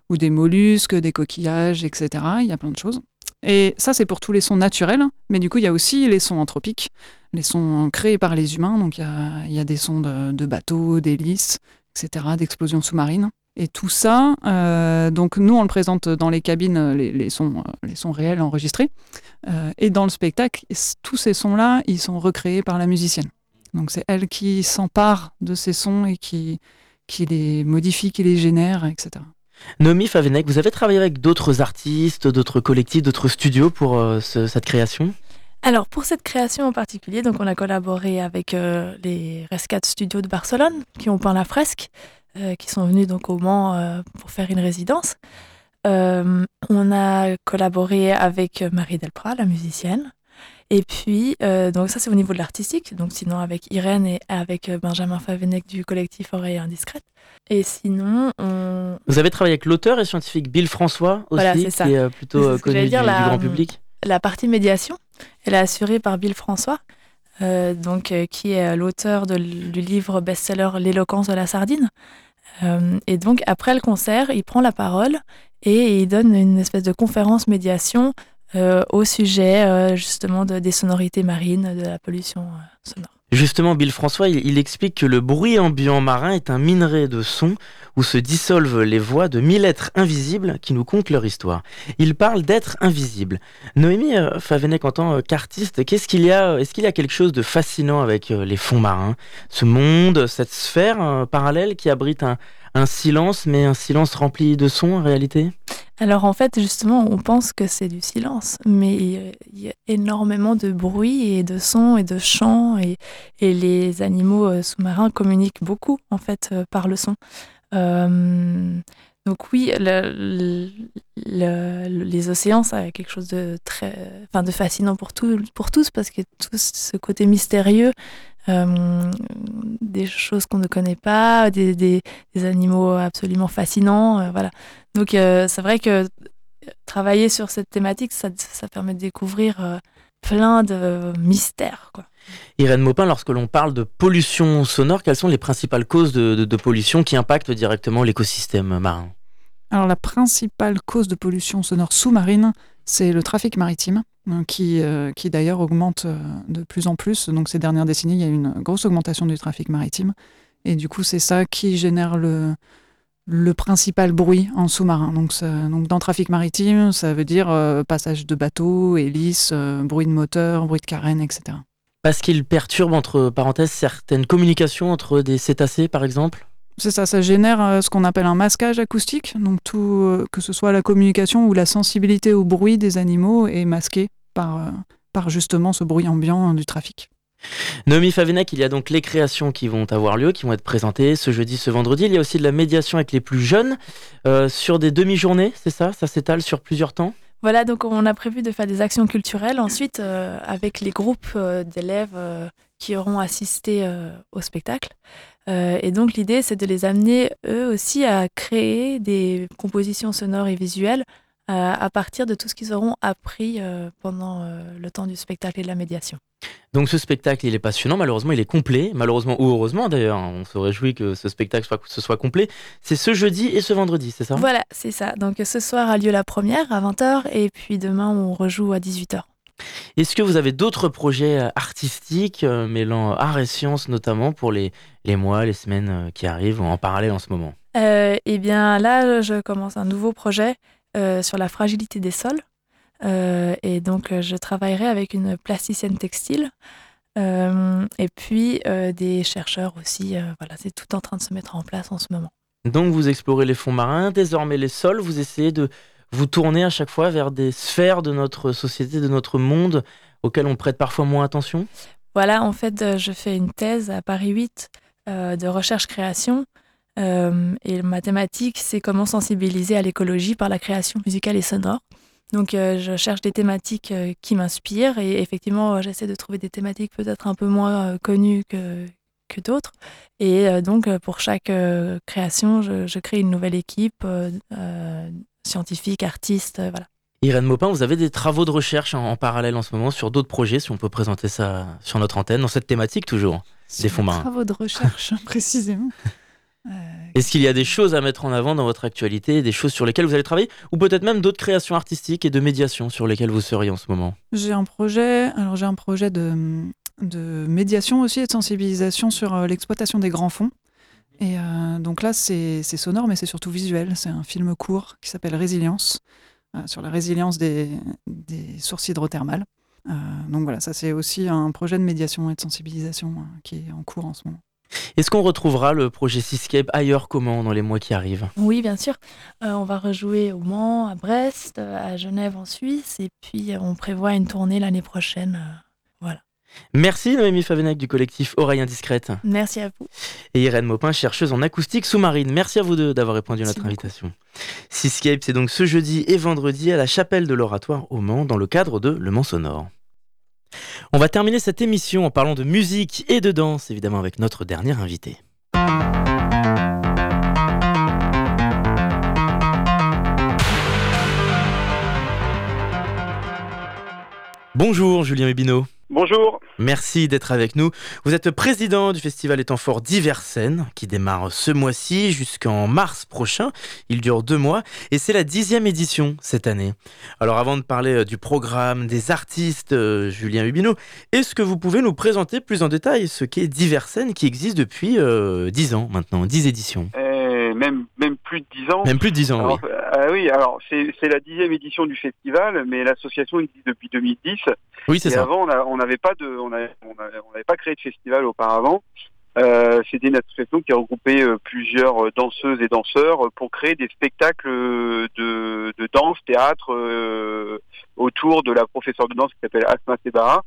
ou des mollusques, des coquillages, etc. Il y a plein de choses. Et ça, c'est pour tous les sons naturels, mais du coup, il y a aussi les sons anthropiques, les sons créés par les humains. Donc, il y a, des sons de, bateaux, d'hélices, etc., d'explosions sous-marines. Et tout ça, euh, donc nous, on le présente dans les cabines, les, sons, les sons réels enregistrés. Euh, et dans le spectacle, tous ces sons-là, ils sont recréés par la musicienne. Donc c'est elle qui s'empare de ces sons et qui, qui les modifie, qui les génère, etc. Nomi Favenek, vous avez travaillé avec d'autres artistes, d'autres collectifs, d'autres studios pour euh, cette création? Alors pour cette création en particulier, donc on a collaboré avec euh, les Rescate Studios de Barcelone qui ont peint la fresque, euh, qui sont venus donc au Mans pour faire une résidence. on a collaboré avec Marie Delprat, la musicienne, et puis, euh, donc ça c'est au niveau de l'artistique, donc sinon avec Irène et avec euh, Benjamin Favenec du collectif Oreille Indiscrète. Et sinon, on... Vous avez travaillé avec l'auteur et scientifique Bill François aussi, qui est euh, plutôt connu du, grand public. La partie médiation, elle est assurée par Bill François, donc, qui est l'auteur du livre best-seller L'éloquence de la sardine. et donc après le concert, il prend la parole et il donne une espèce de conférence médiation au sujet euh, justement de, des sonorités marines, de la pollution euh, sonore. Justement, Bill François, il, explique que le bruit ambiant marin est un minerai de son où se dissolvent les voix de mille êtres invisibles qui nous content leur histoire. Il parle d'êtres invisibles. Noémie euh, Favenec, en tant qu'artiste, qu'est-ce qu'il y a Est-ce qu'il y a quelque chose de fascinant avec euh, les fonds marins? Ce monde, cette sphère euh, parallèle qui abrite un, un silence, mais un silence rempli de sons en réalité? Alors en fait, justement, on pense que c'est du silence, mais il y a énormément de bruit et de sons et de chants, et, les animaux euh, sous-marins communiquent beaucoup en fait euh, par le son. Euh, donc oui, le- le- le- les océans, ça a quelque chose de très, enfin de fascinant pour, tout, pour tous parce que tout ce côté mystérieux, euh, des choses qu'on ne connaît pas, des, des- des animaux absolument fascinants, euh, voilà. Donc euh, c'est vrai que travailler sur cette thématique, ça, ça permet de découvrir euh, plein de mystères, quoi. Irène Maupin, lorsque l'on parle de pollution sonore, quelles sont les principales causes de, de- de pollution qui impactent directement l'écosystème marin? Alors la principale cause de pollution sonore sous-marine, c'est le trafic maritime, euh, qui, euh, qui d'ailleurs augmente euh, de plus en plus. Donc ces dernières décennies, il y a eu une grosse augmentation du trafic maritime. Et du coup, c'est ça qui génère le, le principal bruit en sous-marin. Donc, dans trafic maritime, ça veut dire passage de bateaux, hélices, bruit de moteur, bruit de carène, etc. Parce qu'il perturbe, entre parenthèses, certaines communications entre des cétacés, par exemple? C'est ça, ça génère euh, ce qu'on appelle un masquage acoustique. Donc tout, euh, que ce soit la communication ou la sensibilité au bruit des animaux est masquée par, euh, par justement ce bruit ambiant du trafic. Noémie Favenec, il y a donc les créations qui vont avoir lieu, qui vont être présentées ce jeudi, ce vendredi. Il y a aussi de la médiation avec les plus jeunes sur des demi-journées, c'est ça? Ça s'étale sur plusieurs temps? Voilà, donc on a prévu de faire des actions culturelles ensuite euh, avec les groupes euh, d'élèves euh, qui auront assisté au spectacle. Et donc l'idée, c'est de les amener eux aussi à créer des compositions sonores et visuelles à partir de tout ce qu'ils auront appris pendant le temps du spectacle et de la médiation. Donc ce spectacle, il est passionnant. Malheureusement, il est complet. Malheureusement ou heureusement d'ailleurs, hein, on se réjouit que ce spectacle soit, ce soit complet. C'est ce jeudi et ce vendredi, c'est ça Voilà, c'est ça. Donc ce soir a lieu la première à 20h et puis demain on rejoue à 18h. Est-ce que vous avez d'autres projets euh, artistiques euh, mêlant art et sciences notamment pour les, les mois, les semaines euh, qui arrivent ou en parallèle en ce moment? Euh, eh bien là, je commence un nouveau projet euh, sur la fragilité des sols. Euh, et donc, euh, je travaillerai avec une plasticienne textile. Euh, et puis, des chercheurs aussi. voilà, c'est tout en train de se mettre en place en ce moment. Donc vous explorez les fonds marins, désormais les sols, vous essayez de vous tourner à chaque fois vers des sphères de notre société, de notre monde auxquelles on prête parfois moins attention? Voilà, en fait, je fais une thèse à Paris 8 euh, de recherche-création. Euh, et ma thématique, c'est comment sensibiliser à l'écologie par la création musicale et sonore. Donc, euh, je cherche des thématiques euh, qui m'inspirent et effectivement, euh, j'essaie de trouver des thématiques peut-être un peu moins euh, connues que, que d'autres. Et euh, donc, pour chaque euh, création, je, je crée une nouvelle équipe, euh, euh, scientifique, artiste, euh, voilà. Irène Maupin, vous avez des travaux de recherche en, en parallèle en ce moment sur d'autres projets, si on peut présenter ça sur notre antenne, dans cette thématique toujours, des fonds marins. Travaux de recherche, précisément. Est-ce qu'il y a des choses à mettre en avant dans votre actualité, des choses sur lesquelles vous allez travailler, ou peut-être même d'autres créations artistiques et de médiation sur lesquelles vous seriez en ce moment? J'ai un projet, alors j'ai un projet de, de médiation aussi et de sensibilisation sur euh, l'exploitation des grands fonds. Et euh, donc là, c'est sonore, mais c'est surtout visuel. C'est un film court qui s'appelle Résilience, euh, sur la résilience des, des sources hydrothermales. Euh, donc voilà, ça c'est aussi un projet de médiation et de sensibilisation euh, qui est en cours en ce moment. Est-ce qu'on retrouvera le projet Seascape ailleurs comment dans les mois qui arrivent? Oui, bien sûr. Euh, on va rejouer au Mans, à Brest, euh, à Genève en Suisse, et puis euh, on prévoit une tournée l'année prochaine. euh, voilà. Merci Noémie Favenec du collectif Oreille Indiscrète Merci à vous. et Irène Maupin, chercheuse en acoustique sous-marine. Merci à vous deux d'avoir répondu à notre invitation. Seascape, c'est donc ce jeudi et vendredi à la chapelle de l'Oratoire au Mans dans le cadre de Le Mans Sonore. On va terminer cette émission en parlant de musique et de danse, évidemment avec notre dernier invité. Bonjour Julien Hubineau. Bonjour. Merci d'être avec nous. Vous êtes président du festival Étant Fort Diversen, qui démarre ce mois-ci jusqu'en mars prochain. Il dure deux mois et c'est la dixième édition cette année. Alors avant de parler euh, du programme, des artistes, euh, Julien Hubineau, est-ce que vous pouvez nous présenter plus en détail ce qu'est Diversen qui existe depuis euh, dix ans maintenant, dix éditions? Même, même plus de dix ans. Même plus de dix ans, oui. Ah oui, alors c'est la dixième édition du festival, mais l'association existe depuis 2010. Oui, c'est ça. Avant, on n'avait pas de, on n'avait pas créé de festival auparavant. Euh, C'était une association qui a regroupé euh, plusieurs danseuses et danseurs pour créer des spectacles de, de danse, théâtre euh, autour de la professeure de danse qui s'appelle Asma Sebara.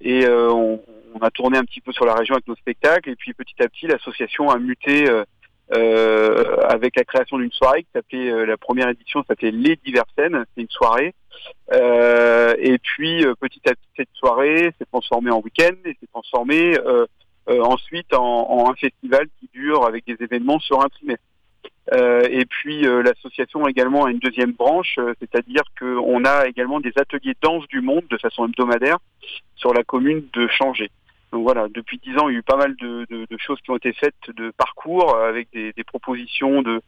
Et euh, on, on, a tourné un petit peu sur la région avec nos spectacles. Et puis petit à petit, l'association a muté euh, avec la création d'une soirée qui s'appelait euh, la première édition s'appelait Les Diversennes, c'est une soirée. Euh, et puis petit à petit cette soirée s'est transformée en week-end et s'est transformée ensuite en, en, un festival qui dure avec des événements sur un trimestre. Euh, et puis l'association également a une deuxième branche, c'est-à-dire qu'on a également des ateliers danse du monde de façon hebdomadaire sur la commune de Changé. Donc voilà, depuis dix ans, il y a eu pas mal de, de, de, choses qui ont été faites de parcours avec des, des propositions de,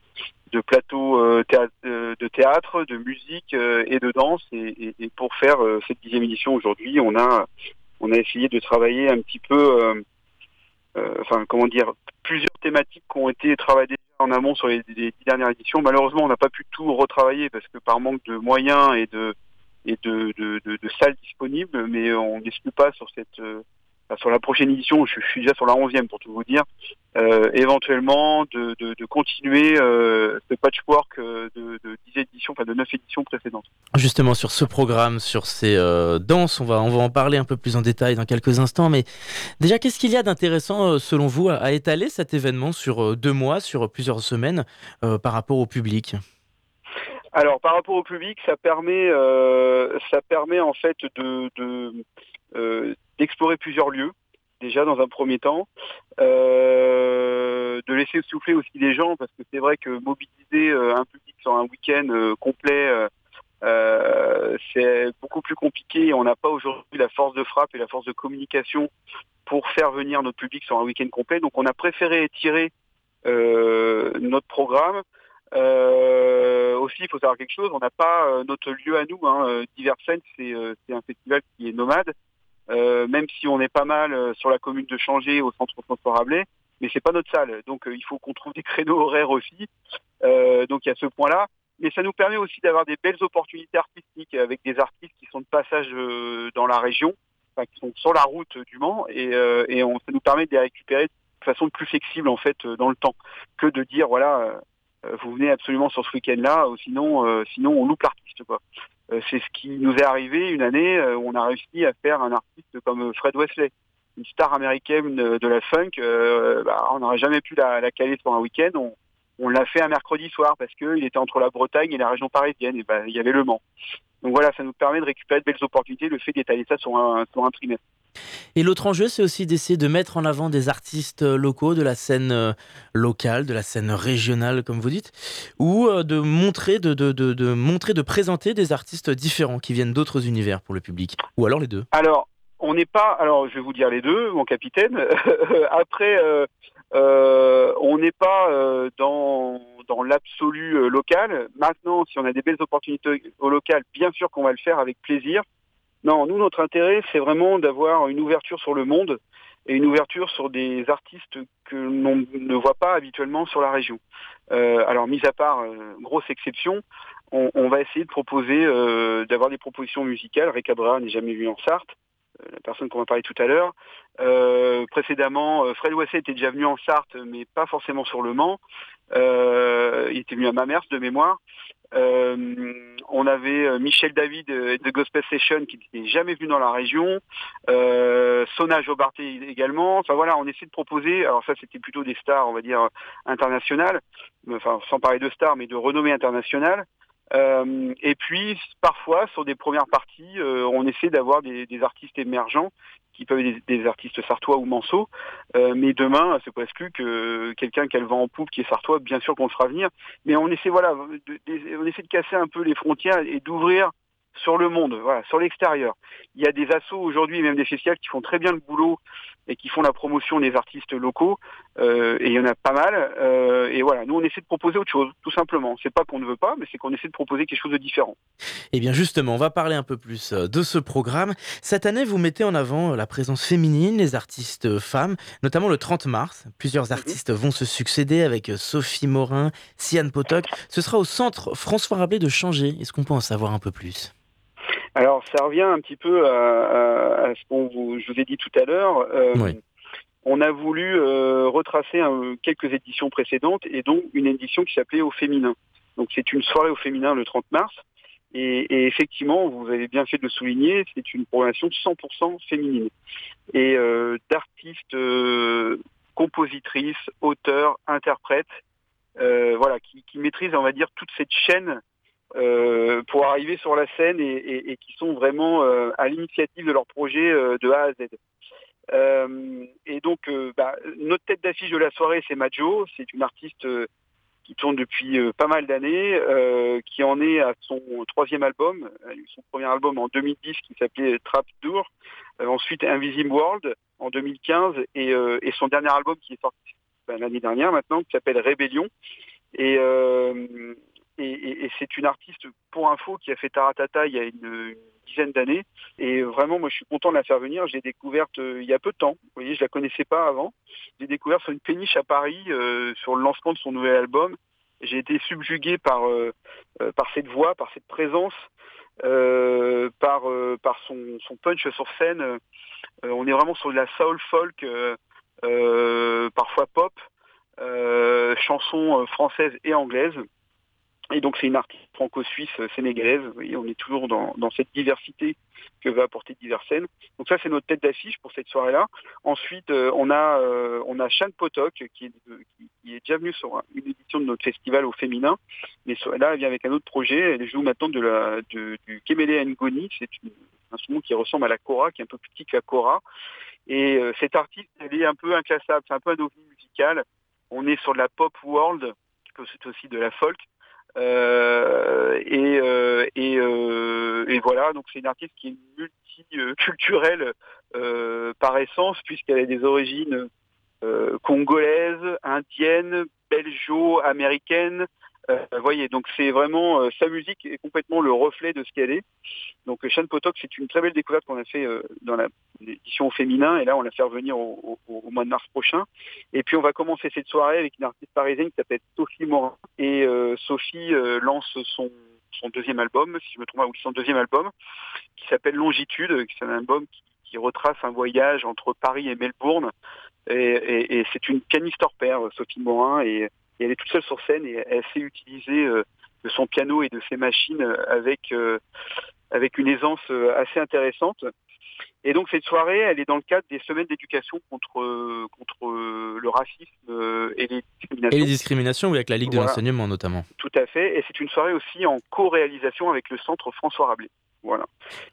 de plateaux euh, théâtre, de théâtre, de musique euh, et de danse. Et, et, et pour faire euh, cette dixième édition aujourd'hui, on a on a essayé de travailler un petit peu, enfin comment dire, plusieurs thématiques qui ont été travaillées en amont sur les, les dix dernières éditions. Malheureusement, on n'a pas pu tout retravailler parce que par manque de moyens et de et de, de, de, de salles disponibles, mais on n'exclut pas sur cette sur la prochaine édition, je, suis déjà sur la 11e pour tout vous dire, euh, éventuellement de, de, de continuer euh, ce patchwork euh, de, de 10 éditions, enfin de 9 éditions précédentes. Justement sur ce programme, sur ces euh, danses, on va, on va en parler un peu plus en détail dans quelques instants, mais déjà qu'est-ce qu'il y a d'intéressant selon vous à, à, étaler cet événement sur deux mois, sur plusieurs semaines par rapport au public? Alors par rapport au public, ça permet, ça permet en fait de d'explorer plusieurs lieux, déjà dans un premier temps, euh, de laisser souffler aussi les gens, parce que c'est vrai que mobiliser euh, un public sur un week-end euh, complet, euh, c'est beaucoup plus compliqué. On n'a pas aujourd'hui la force de frappe et la force de communication pour faire venir notre public sur un week-end complet. Donc on a préféré étirer notre programme. aussi, il faut savoir quelque chose, on n'a pas notre lieu à nous. Hein. Diversen, c'est un festival qui est nomade. Euh, même si on est pas mal euh, sur la commune de Changé au centre transport Rabelais, mais c'est pas notre salle. Donc euh, il faut qu'on trouve des créneaux horaires aussi. Euh, donc il y a ce point-là. Mais ça nous permet aussi d'avoir des belles opportunités artistiques avec des artistes qui sont de passage dans la région, enfin, qui sont sur la route du Mans, et, et on, ça nous permet de les récupérer de façon plus flexible en fait dans le temps que de dire voilà vous venez absolument sur ce week-end-là, sinon sinon on loupe l'artiste quoi. Euh, c'est ce qui nous est arrivé une année euh, où on a réussi à faire un artiste comme Fred Wesley, une star américaine de la funk. Euh, bah, on n'aurait jamais pu la, la, caler sur un week-end. On, l'a fait un mercredi soir parce qu'il était entre la Bretagne et la région parisienne. Et bah, il y avait le Mans. Donc voilà, ça nous permet de récupérer de belles opportunités, le fait d'étaler ça sur un, sur un trimestre. Et l'autre enjeu, c'est aussi d'essayer de mettre en avant des artistes locaux, de la scène locale, de la scène régionale, comme vous dites, ou de montrer, de, de, de, de montrer, de présenter des artistes différents qui viennent d'autres univers pour le public, ou alors les deux. Alors, on n'est pas, alors je vais vous dire les deux, mon capitaine. Après, euh, euh, on n'est pas euh, dans dans l'absolu local. Maintenant, si on a des belles opportunités au local, bien sûr qu'on va le faire avec plaisir. Non, nous, notre intérêt, c'est vraiment d'avoir une ouverture sur le monde et une ouverture sur des artistes que l'on ne voit pas habituellement sur la région. Euh, alors, mis à part euh, grosse exception, on, on, va essayer de proposer, euh, d'avoir des propositions musicales. Ray Cabrera n'est jamais venu en Sarthe, la personne qu'on va parler tout à l'heure. précédemment, Fred Wasset était déjà venu en Sarthe, mais pas forcément sur le Mans. il était venu à Mamers de mémoire. Euh, on avait Michel David de Gospel Session qui n'était jamais venu dans la région, euh, Sona Jobarté également. Enfin voilà, on essaie de proposer. Alors ça, c'était plutôt des stars, on va dire internationales. Enfin, sans parler de stars, mais de renommée internationale. Euh, et puis parfois sur des premières parties, euh, on essaie d'avoir des, artistes émergents qui peuvent être des, artistes sartois ou manceaux. Euh, mais demain, c'est presque plus que quelqu'un qui a le vent en poupe qui est sartois, bien sûr qu'on le venir. Mais on essaie voilà, on essaie de casser un peu les frontières et d'ouvrir sur le monde, voilà, sur l'extérieur. Il y a des assos aujourd'hui, même des festivals qui font très bien le boulot et qui font la promotion des artistes locaux, euh, et il y en a pas mal. Euh, et voilà, nous on essaie de proposer autre chose, tout simplement. C'est pas qu'on ne veut pas, mais c'est qu'on essaie de proposer quelque chose de différent. Et eh bien justement, on va parler un peu plus euh, de ce programme. Cette année, vous mettez en avant la présence féminine, les artistes femmes, notamment le 30 mars. Plusieurs mhm. artistes vont se succéder avec Sophie Morin, Sian Potok. Ce sera au centre François Rabelais de Changer. Est-ce qu'on peut en savoir un peu plus? Alors ça revient un petit peu à, ce qu'on vous, je vous ai dit tout à l'heure. Euh, on a voulu euh, retracer quelques éditions précédentes et donc une édition qui s'appelait Au féminin. Donc c'est une soirée au féminin le 30 mars. Et, effectivement, vous avez bien fait de le souligner, c'est une programmation 100% féminine. Et euh, d'artistes, compositrices, auteurs, interprètes, voilà, qui, qui maîtrisent, on va dire, toute cette chaîne euh, pour arriver sur la scène et, qui sont vraiment euh, à l'initiative de leur projet euh, de A à Z. et donc, bah, notre tête d'affiche de la soirée, c'est Majo. C'est une artiste qui tourne depuis pas mal d'années, qui en est à son troisième album. Son premier album en 2010 qui s'appelait Trap Door. ensuite, Invisible World en 2015 et, son dernier album qui est sorti ben, l'année dernière maintenant, qui s'appelle Rébellion. Et, et, c'est une artiste, pour info, qui a fait Taratata il y a une, dizaine d'années. Et vraiment, moi, je suis content de la faire venir. J'ai découverte euh, il y a peu de temps. Vous voyez, je la connaissais pas avant. J'ai découvert sur une péniche à Paris, euh, sur le lancement de son nouvel album. J'ai été subjugué par, euh, par cette voix, par cette présence, par, par son, son, punch sur scène. on est vraiment sur de la soul folk, parfois pop, chansons françaises et anglaises. Et donc c'est une artiste franco-suisse euh, sénégalaise. Vous voyez, on est toujours dans, cette diversité que va apporter diverses scènes. Donc ça c'est notre tête d'affiche pour cette soirée-là. Ensuite euh, on a euh, on a Shan Potok qui est, qui, est déjà venu sur une édition de notre festival au féminin. Mais là elle vient avec un autre projet. Elle joue maintenant de la du Kemele Ngoni. C'est un instrument qui ressemble à la kora, qui est un peu plus petit que la kora. Et cette artiste elle est un peu inclassable. C'est un peu un ovni musical. On est sur de la pop world, c'est aussi de la folk. Euh, et, euh, euh, et, voilà, donc c'est une artiste qui est multiculturelle par essence, puisqu'elle a des origines congolaises, indiennes, belgeo-américaines, euh, voyez, donc c'est vraiment euh, sa musique est complètement le reflet de ce qu'elle est. Donc euh, Sean Potok, c'est une très belle découverte qu'on a fait dans l'édition féminin et là on l'a fait revenir au, mois de mars prochain. Et puis on va commencer cette soirée avec une artiste parisienne qui s'appelle Sophie Morin et Sophie lance son son deuxième album, si je me trompe pas, ou son deuxième album, qui s'appelle Longitude, qui est un album qui, retrace un voyage entre Paris et Melbourne. Et, et c'est une pianiste hors pair, Sophie Morin, et et elle est toute seule sur scène et elle sait utiliser euh, de son piano et de ses machines euh, avec, euh, avec une aisance assez intéressante. Et donc cette soirée, elle est dans le cadre des semaines d'éducation contre, contre le racisme et les discriminations. Et les discriminations, oui, avec la Ligue de l'enseignement notamment. Tout à fait. Et c'est une soirée aussi en co-réalisation avec le centre François Rabelais. Voilà.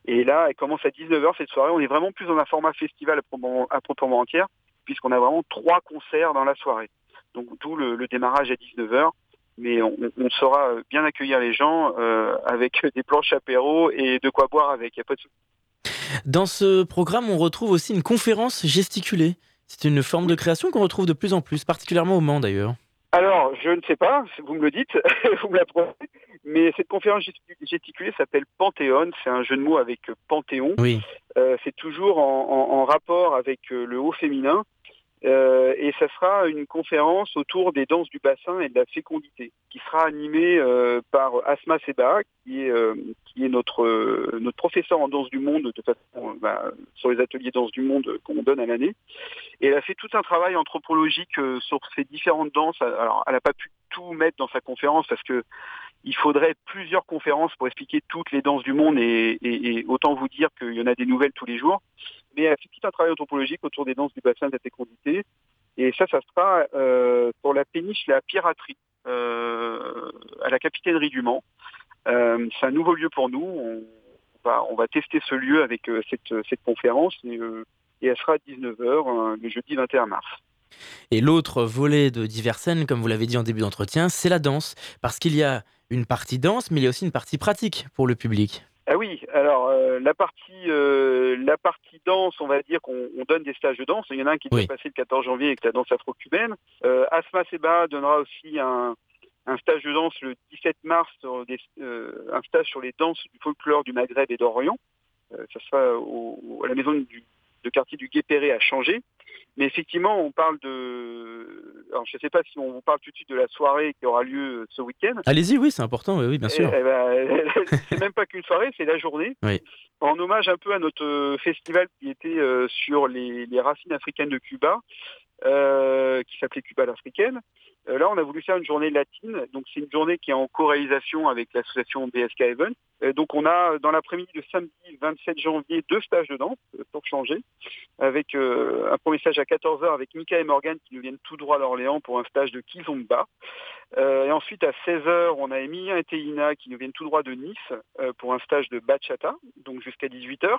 Et là, elle commence à 19h cette soirée. On est vraiment plus dans un format festival à proprement entière, puisqu'on a vraiment trois concerts dans la soirée. Donc d'où le, démarrage à 19h. Mais on, saura bien accueillir les gens euh, avec des planches apéro et de quoi boire avec. Il a pas de Dans ce programme, on retrouve aussi une conférence gesticulée. C'est une forme de création qu'on retrouve de plus en plus, particulièrement au Mans d'ailleurs. Alors, je ne sais pas, vous me le dites, vous me l'apprenez, mais cette conférence gesticulée s'appelle Panthéon, c'est un jeu de mots avec Panthéon. Oui. Euh, c'est toujours en, rapport avec euh, le haut féminin. Euh, et ça sera une conférence autour des danses du bassin et de la fécondité, qui sera animée euh, par Asma Seba, qui est, euh, qui est notre, notre professeur en danse du monde, de façon, bah, sur les ateliers danse du monde qu'on donne à l'année. Et elle a fait tout un travail anthropologique sur ces différentes danses. Alors, elle n'a pas pu tout mettre dans sa conférence parce que il faudrait plusieurs conférences pour expliquer toutes les danses du monde et, et autant vous dire qu'il y en a des nouvelles tous les jours mais elle fait tout un travail anthropologique autour des danses du bassin de la fécondité. Et ça, ça sera euh, pour la péniche La Piraterie, euh, à la capitainerie du Mans. Euh, c'est un nouveau lieu pour nous. On va, tester ce lieu avec cette, cette, conférence et, et, elle sera à 19h le jeudi 21 mars. Et l'autre volet de scènes, comme vous l'avez dit en début d'entretien, c'est la danse. Parce qu'il y a une partie danse, mais il y a aussi une partie pratique pour le public. Ah oui, alors euh, la partie euh, la partie danse, on va dire qu'on on donne des stages de danse. Il y en a un qui Oui. est passé le 14 janvier avec la danse afro-cubaine. Euh, Asma Seba donnera aussi un, un stage de danse le 17 mars, sur des- euh, un stage sur les danses du folklore du Maghreb et d'Orient. Euh, ça sera au- au- à la maison du, de quartier du Gué-Perré à Changer. Mais effectivement, on parle de. Alors, je ne sais pas si on vous parle tout de suite de la soirée qui aura lieu ce week-end. Allez-y, oui, c'est important, oui, bien sûr. Eh- eh ben, c'est même pas qu'une soirée, c'est la journée. Oui. En hommage un peu à notre euh, festival qui était euh, sur les, les racines africaines de Cuba, euh, qui s'appelait Cuba l'africaine. Euh, là, on a voulu faire une journée latine. Donc, c'est une journée qui est en co-réalisation avec l'association BSK Event. Euh, donc, on a dans l'après-midi de samedi 27 janvier deux stages de danse euh, pour changer, avec euh, un premier stage à 14h avec Mika et Morgan qui nous viennent tout droit d'Orléans pour un stage de Kizomba. Euh, et ensuite, à 16h, on a Emilien et Théina qui nous viennent tout droit de Nice euh, pour un stage de bachata, donc jusqu'à 18h.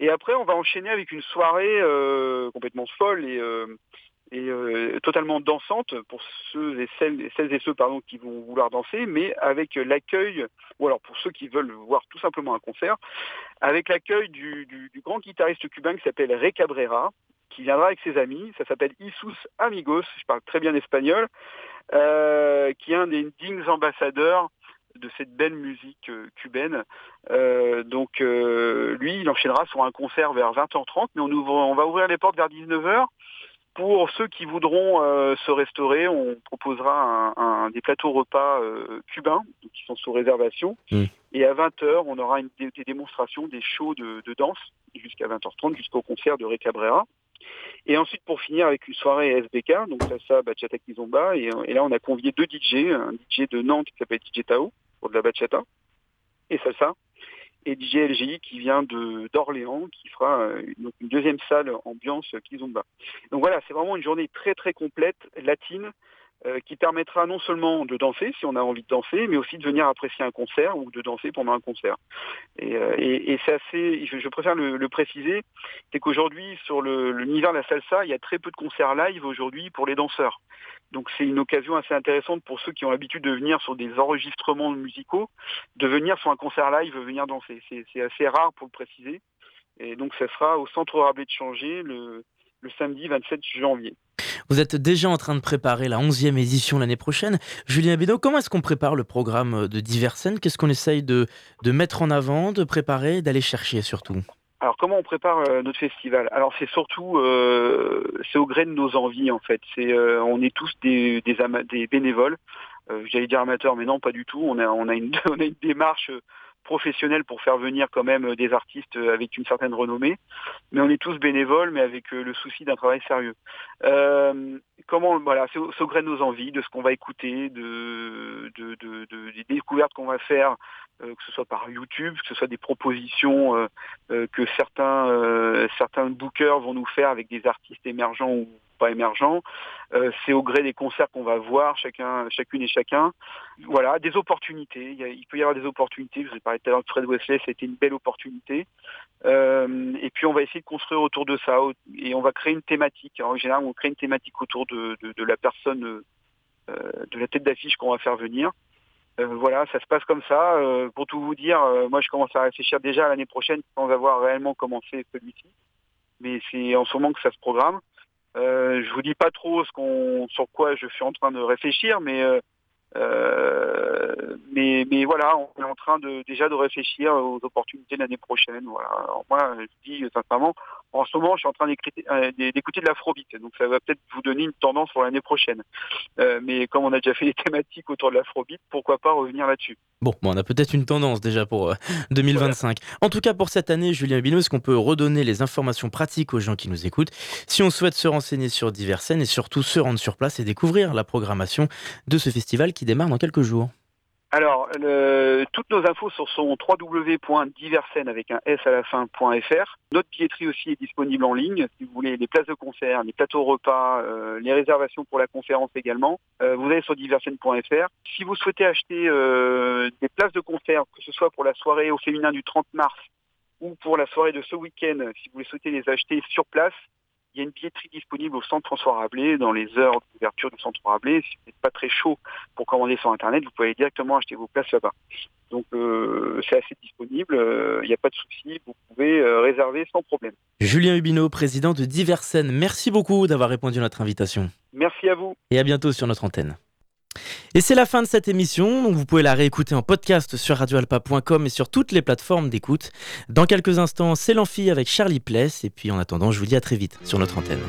Et après, on va enchaîner avec une soirée euh, complètement folle et, euh, et euh, totalement dansante pour ceux et celles, et ceux pardon, qui vont vouloir danser, mais avec l'accueil, ou alors pour ceux qui veulent voir tout simplement un concert, avec l'accueil du, du- du grand guitariste cubain qui s'appelle Ray Cabrera, qui viendra avec ses amis. Ça s'appelle Isus Amigos, je parle très bien espagnol, euh, qui est un des dignes ambassadeurs de cette belle musique euh, cubaine. Euh, donc euh, lui, il enchaînera sur un concert vers 20h30, mais on, ouvre, on va ouvrir les portes vers 19h. Pour ceux qui voudront euh, se restaurer, on proposera un, un- des plateaux repas euh, cubains qui sont sous réservation. Mm. Et à 20h, on aura une, des, des démonstrations, des shows de, de danse jusqu'à 20h30, jusqu'au concert de Ray Cabrera. Et ensuite, pour finir avec une soirée SBK, donc salsa, bachata, kizomba. Et, et là, on a convié deux DJ, un DJ de Nantes qui s'appelle DJ Tao pour de la bachata et salsa, et DJ LGI qui vient d'Orléans, qui fera euh, une, donc une deuxième salle ambiance kizomba. Donc voilà, c'est vraiment une journée très très complète, latine, euh, qui permettra non seulement de danser si on a envie de danser, mais aussi de venir apprécier un concert ou de danser pendant un concert. Et, euh, c'est assez, je, préfère le, préciser, c'est qu'aujourd'hui sur le- l'univers de la salsa, il y a très peu de concerts live aujourd'hui pour les danseurs. Donc c'est une occasion assez intéressante pour ceux qui ont l'habitude de venir sur des enregistrements musicaux, de venir sur un concert live, venir danser. C'est c'est assez rare pour le préciser. Et donc ça sera au Centre Rabelais de Changer le, le samedi 27 janvier. Vous êtes déjà en train de préparer la 11e édition l'année prochaine. Julien Bédot, comment est-ce qu'on prépare le programme de diverses scènes? Qu'est-ce qu'on essaye de, de mettre en avant, de préparer, d'aller chercher surtout? Alors comment on prépare euh, notre festival? Alors c'est surtout euh, c'est au gré de nos envies en fait. C'est euh, on est tous des des, des bénévoles. Euh, J'allais dire amateurs, mais non pas du tout. On a on a une on a une démarche professionnelle pour faire venir quand même euh, des artistes euh, avec une certaine renommée. Mais on est tous bénévoles, mais avec euh, le souci d'un travail sérieux. Comment voilà, c'est au, nos envies, de ce qu'on va écouter, de, de, de- de- des découvertes qu'on va faire, que ce soit par YouTube, que ce soit des propositions que certains certains bookers vont nous faire avec des artistes émergents ou pas émergents. Euh, c'est au gré des concerts qu'on va voir chacun, chacune et chacun. Voilà, des opportunités. Il, peut y avoir des opportunités. Je vous ai parlé tout à l'heure de Fred Wesley, été une belle opportunité. Euh, et puis on va essayer de construire autour de ça et on va créer une thématique. En général, on crée une thématique autour de, la personne, euh, de la tête d'affiche qu'on va faire venir. Voilà, ça se passe comme ça. Pour tout vous dire, moi je commence à réfléchir déjà à l'année prochaine sans avoir réellement commencé celui-ci. Mais c'est en ce moment que ça se programme. Euh, je vous dis pas trop ce qu'on, sur quoi je suis en train de réfléchir, mais euh, mais mais voilà, on est en train de déjà de réfléchir aux opportunités de l'année prochaine. Voilà. Alors moi, je dis sincèrement, en ce moment, je suis en train d'écouter euh, d'écouter de l'afrobeat, donc ça va peut-être vous donner une tendance pour l'année prochaine. Euh, mais comme on a déjà fait des thématiques autour de l'afrobeat, pourquoi pas revenir là-dessus Bon, bon, on a peut-être une tendance déjà pour euh, 2025. En tout cas, pour cette année, Julien Bino, est-ce qu'on peut redonner les informations pratiques aux gens qui nous écoutent? Si on souhaite se renseigner sur diverses scènes et surtout se rendre sur place et découvrir la programmation de ce festival qui démarre dans quelques jours Alors, toutes nos infos sur www.diversen avec un S à la fin.fr. Notre billetterie aussi est disponible en ligne. Si vous voulez les places de concert, les plateaux repas, euh, les réservations pour la conférence également, euh, vous allez sur diversen.fr. Si vous souhaitez acheter euh, des places de concert, que ce soit pour la soirée au féminin du 30 mars ou pour la soirée de ce week-end, si vous souhaitez les acheter sur place, il y a une billetterie disponible au centre François Rabelais dans les heures d'ouverture du centre Rabelais. Si vous n'êtes pas très chaud pour commander sur Internet, vous pouvez directement acheter vos places là-bas. Donc euh, c'est assez disponible, il n'y a pas de souci, vous pouvez réserver sans problème. Julien Hubineau, président de Diversen, merci beaucoup d'avoir répondu à notre invitation. Merci à vous. Et à bientôt sur notre antenne. Et c'est la fin de cette émission, donc vous pouvez la réécouter en podcast sur radioalpa.com et sur toutes les plateformes d'écoute. Dans quelques instants, c'est l'amphi avec Charlie Pless, et puis en attendant, je vous dis à très vite sur notre antenne.